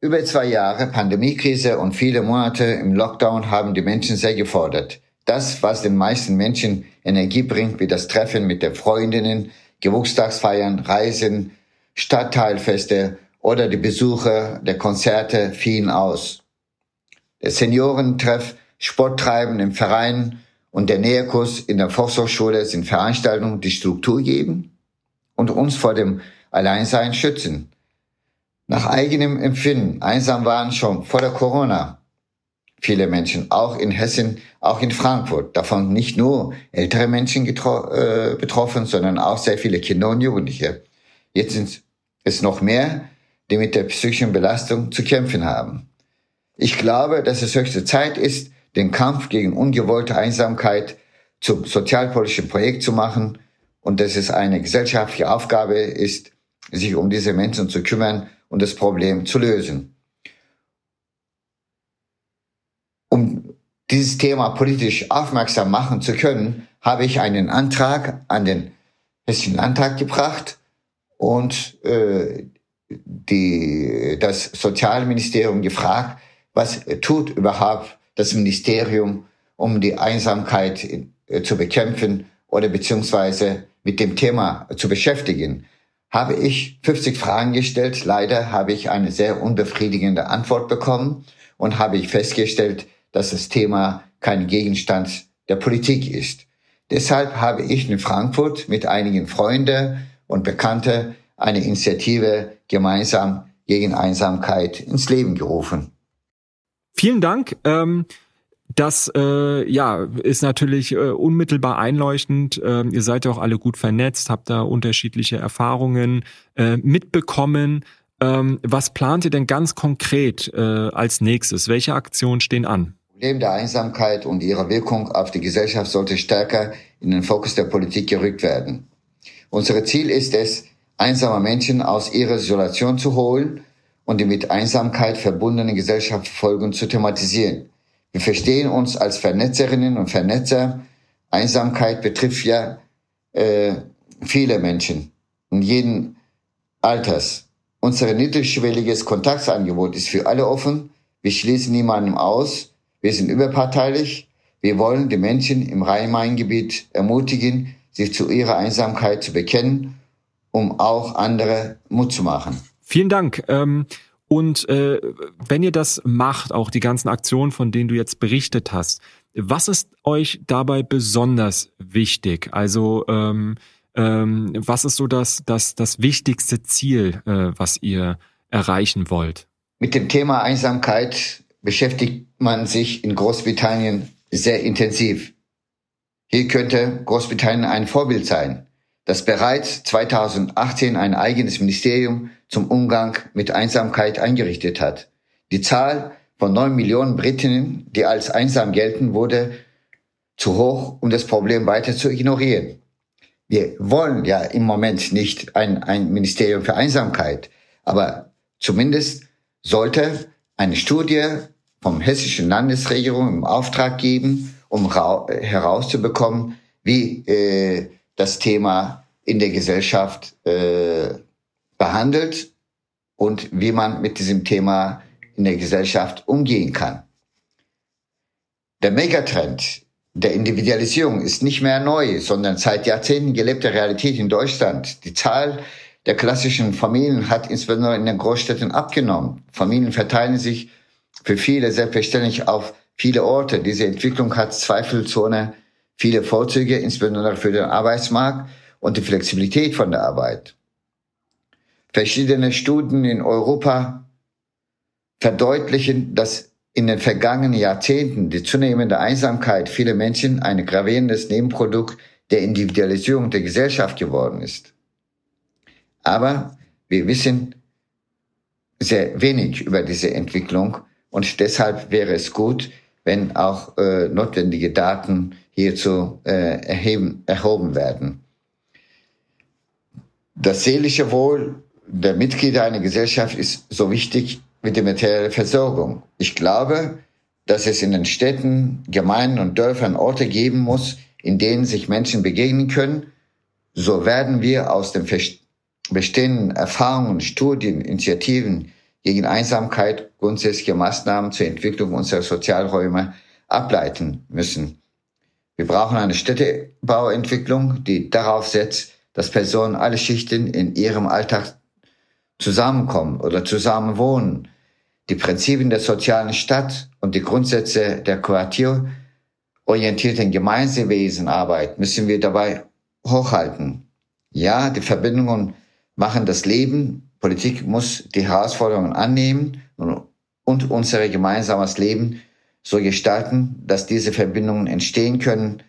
Über zwei Jahre Pandemiekrise und viele Monate im Lockdown haben die Menschen sehr gefordert. Das, was den meisten Menschen Energie bringt, wie das Treffen mit den Freundinnen, Geburtstagsfeiern, Reisen, Stadtteilfeste oder die Besuche der Konzerte fielen aus. Der Seniorentreff, Sporttreiben im Verein und der Näherkurs in der Volkshochschule sind Veranstaltungen, die Struktur geben und uns vor dem Alleinsein schützen. Nach eigenem Empfinden einsam waren schon vor der Corona viele Menschen, auch in Hessen, auch in Frankfurt. Davon nicht nur ältere Menschen äh, betroffen, sondern auch sehr viele Kinder und Jugendliche. Jetzt sind es noch mehr, die mit der psychischen Belastung zu kämpfen haben. Ich glaube, dass es höchste Zeit ist, den Kampf gegen ungewollte Einsamkeit zum sozialpolitischen Projekt zu machen und dass es eine gesellschaftliche Aufgabe ist, sich um diese Menschen zu kümmern und das Problem zu lösen. Um dieses Thema politisch aufmerksam machen zu können, habe ich einen Antrag an den Hessischen Landtag gebracht und äh, die, das Sozialministerium gefragt, was tut überhaupt das Ministerium, um die Einsamkeit äh, zu bekämpfen oder beziehungsweise mit dem Thema zu beschäftigen habe ich 50 Fragen gestellt. Leider habe ich eine sehr unbefriedigende Antwort bekommen und habe ich festgestellt, dass das Thema kein Gegenstand der Politik ist. Deshalb habe ich in Frankfurt mit einigen Freunden und Bekannte eine Initiative gemeinsam gegen Einsamkeit ins Leben gerufen. Vielen Dank. Ähm das äh, ja ist natürlich äh, unmittelbar einleuchtend. Ähm, ihr seid ja auch alle gut vernetzt, habt da unterschiedliche Erfahrungen äh, mitbekommen. Ähm, was plant ihr denn ganz konkret äh, als nächstes? Welche Aktionen stehen an? Problem der Einsamkeit und ihre Wirkung auf die Gesellschaft sollte stärker in den Fokus der Politik gerückt werden. Unser Ziel ist es, einsame Menschen aus ihrer Isolation zu holen und die mit Einsamkeit verbundenen Gesellschaftsfolgen zu thematisieren. Wir verstehen uns als Vernetzerinnen und Vernetzer. Einsamkeit betrifft ja äh, viele Menschen in jeden Alters. Unser niedrigschwelliges Kontaktangebot ist für alle offen. Wir schließen niemanden aus. Wir sind überparteilich. Wir wollen die Menschen im Rhein-Main-Gebiet ermutigen, sich zu ihrer Einsamkeit zu bekennen, um auch andere Mut zu machen. Vielen Dank. Ähm und äh, wenn ihr das macht, auch die ganzen Aktionen, von denen du jetzt berichtet hast, was ist euch dabei besonders wichtig? Also ähm, ähm, was ist so das, das, das wichtigste Ziel, äh, was ihr erreichen wollt? Mit dem Thema Einsamkeit beschäftigt man sich in Großbritannien sehr intensiv. Hier könnte Großbritannien ein Vorbild sein, das bereits 2018 ein eigenes Ministerium zum Umgang mit Einsamkeit eingerichtet hat. Die Zahl von neun Millionen Britinnen, die als einsam gelten, wurde zu hoch, um das Problem weiter zu ignorieren. Wir wollen ja im Moment nicht ein, ein Ministerium für Einsamkeit, aber zumindest sollte eine Studie vom hessischen Landesregierung im Auftrag geben, um herauszubekommen, wie äh, das Thema in der Gesellschaft äh, behandelt und wie man mit diesem Thema in der Gesellschaft umgehen kann. Der Megatrend der Individualisierung ist nicht mehr neu, sondern seit Jahrzehnten gelebte Realität in Deutschland. Die Zahl der klassischen Familien hat insbesondere in den Großstädten abgenommen. Familien verteilen sich für viele selbstverständlich auf viele Orte. Diese Entwicklung hat zweifelsohne viele Vorzüge, insbesondere für den Arbeitsmarkt und die Flexibilität von der Arbeit. Verschiedene Studien in Europa verdeutlichen, dass in den vergangenen Jahrzehnten die zunehmende Einsamkeit vieler Menschen ein gravierendes Nebenprodukt der Individualisierung der Gesellschaft geworden ist. Aber wir wissen sehr wenig über diese Entwicklung und deshalb wäre es gut, wenn auch äh, notwendige Daten hierzu äh, erheben, erhoben werden. Das seelische Wohl der Mitglieder einer Gesellschaft ist so wichtig wie die materielle Versorgung. Ich glaube, dass es in den Städten, Gemeinden und Dörfern Orte geben muss, in denen sich Menschen begegnen können. So werden wir aus den bestehenden Erfahrungen, Studien, Initiativen gegen Einsamkeit grundsätzliche Maßnahmen zur Entwicklung unserer Sozialräume ableiten müssen. Wir brauchen eine Städtebauentwicklung, die darauf setzt, dass Personen alle Schichten in ihrem Alltag zusammenkommen oder zusammenwohnen. Die Prinzipien der sozialen Stadt und die Grundsätze der quartierorientierten Gemeinwesenarbeit müssen wir dabei hochhalten. Ja, die Verbindungen machen das Leben. Politik muss die Herausforderungen annehmen und, und unser gemeinsames Leben so gestalten, dass diese Verbindungen entstehen können.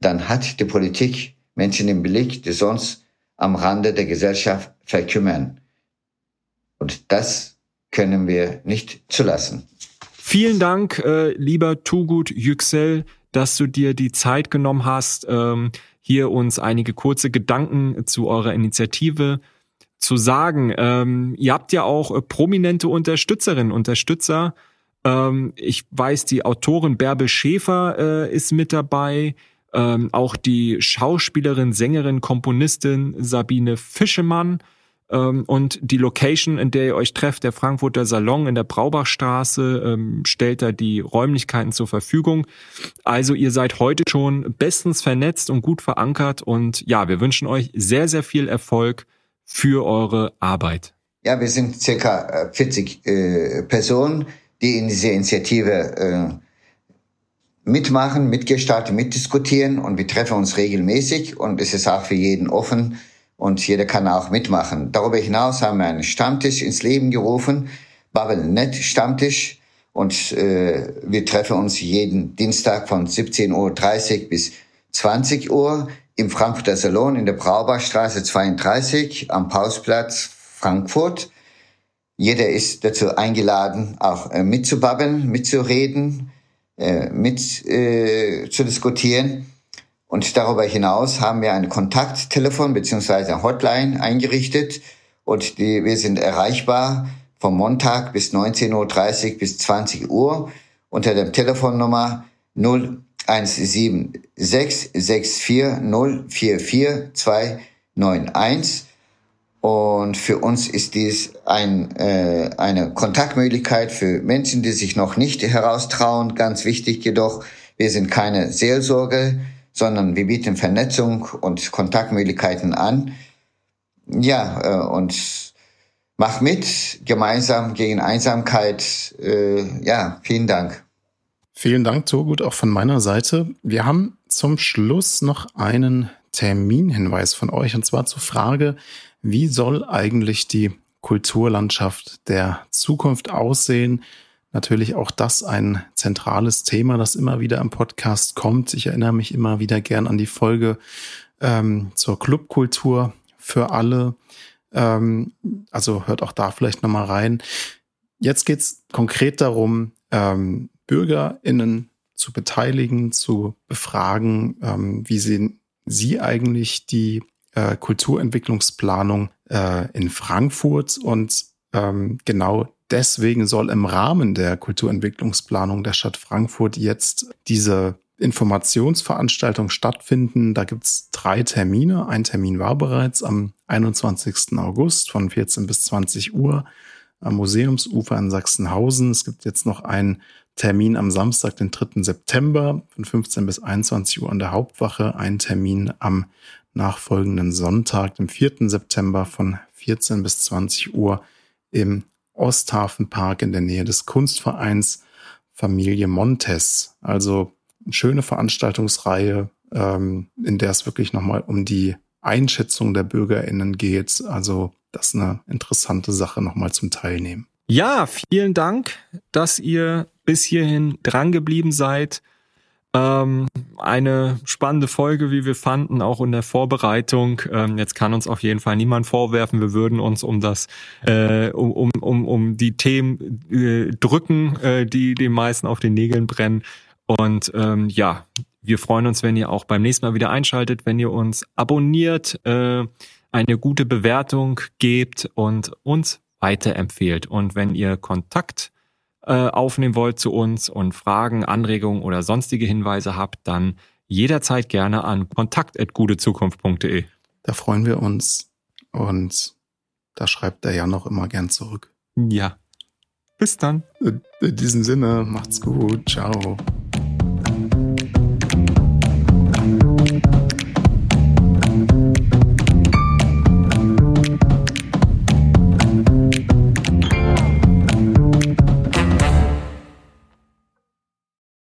Dann hat die Politik Menschen im Blick, die sonst am Rande der Gesellschaft verkümmern. Und das können wir nicht zulassen. Vielen Dank, äh, lieber Tugut Yüksel, dass du dir die Zeit genommen hast, ähm, hier uns einige kurze Gedanken zu eurer Initiative zu sagen. Ähm, ihr habt ja auch äh, prominente Unterstützerinnen, Unterstützer. Ähm, ich weiß, die Autorin Bärbel Schäfer äh, ist mit dabei. Ähm, auch die Schauspielerin, Sängerin, Komponistin Sabine Fischemann und die Location, in der ihr euch trefft, der Frankfurter Salon in der Braubachstraße, ähm, stellt da die Räumlichkeiten zur Verfügung. Also ihr seid heute schon bestens vernetzt und gut verankert und ja, wir wünschen euch sehr, sehr viel Erfolg für eure Arbeit. Ja, wir sind circa 40 äh, äh, Personen, die in dieser Initiative äh, mitmachen, mitgestalten, mitdiskutieren und wir treffen uns regelmäßig und es ist auch für jeden offen, und jeder kann auch mitmachen. Darüber hinaus haben wir einen Stammtisch ins Leben gerufen, Bubble.net Stammtisch und äh, wir treffen uns jeden Dienstag von 17.30 Uhr bis 20 Uhr im Frankfurter Salon in der Braubachstraße 32 am Pausplatz Frankfurt. Jeder ist dazu eingeladen, auch äh, mitzubabbeln, mitzureden, äh, mit äh, zu diskutieren. Und darüber hinaus haben wir ein Kontakttelefon beziehungsweise Hotline eingerichtet und die, wir sind erreichbar vom Montag bis 19.30 Uhr bis 20 Uhr unter der Telefonnummer 017664044291. Und für uns ist dies ein, äh, eine Kontaktmöglichkeit für Menschen, die sich noch nicht heraustrauen. Ganz wichtig jedoch, wir sind keine Seelsorge, sondern wir bieten Vernetzung und Kontaktmöglichkeiten an. Ja, äh, und mach mit, gemeinsam gegen Einsamkeit. Äh, ja, vielen Dank. Vielen Dank, Togut, auch von meiner Seite. Wir haben zum Schluss noch einen Terminhinweis von euch, und zwar zur Frage, wie soll eigentlich die Kulturlandschaft der Zukunft aussehen? Natürlich auch das ein zentrales Thema, das immer wieder im Podcast kommt. Ich erinnere mich immer wieder gern an die Folge ähm, zur Clubkultur für alle. Ähm, also hört auch da vielleicht nochmal rein. Jetzt geht's konkret darum, ähm, BürgerInnen zu beteiligen, zu befragen, ähm, wie sehen Sie eigentlich die äh, Kulturentwicklungsplanung äh, in Frankfurt und ähm, genau deswegen soll im Rahmen der Kulturentwicklungsplanung der Stadt Frankfurt jetzt diese Informationsveranstaltung stattfinden. Da gibt's drei Termine. Ein Termin war bereits am 21. August von 14 bis 20 Uhr am Museumsufer in Sachsenhausen. Es gibt jetzt noch einen Termin am Samstag, den 3. September von 15 bis 21 Uhr an der Hauptwache. Ein Termin am nachfolgenden Sonntag, dem 4. September von 14 bis 20 Uhr im Osthafenpark in der Nähe des Kunstvereins Familie Montes. Also eine schöne Veranstaltungsreihe, ähm, in der es wirklich nochmal um die Einschätzung der BürgerInnen geht. Also das ist eine interessante Sache nochmal zum Teilnehmen. Ja, vielen Dank, dass ihr bis hierhin drangeblieben seid. Ähm, eine spannende Folge, wie wir fanden, auch in der Vorbereitung. Ähm, jetzt kann uns auf jeden Fall niemand vorwerfen, wir würden uns um das, äh, um, um, um, um die Themen äh, drücken, äh, die den meisten auf den Nägeln brennen. Und ähm, ja, wir freuen uns, wenn ihr auch beim nächsten Mal wieder einschaltet, wenn ihr uns abonniert, äh, eine gute Bewertung gebt und uns weiterempfehlt. Und wenn ihr Kontakt äh, aufnehmen wollt zu uns und Fragen, Anregungen oder sonstige Hinweise habt, dann jederzeit gerne an kontakt.gutezukunft.de. Da freuen wir uns und da schreibt der Jan noch immer gern zurück. Ja. Bis dann. In diesem Sinne, macht's gut. Ciao.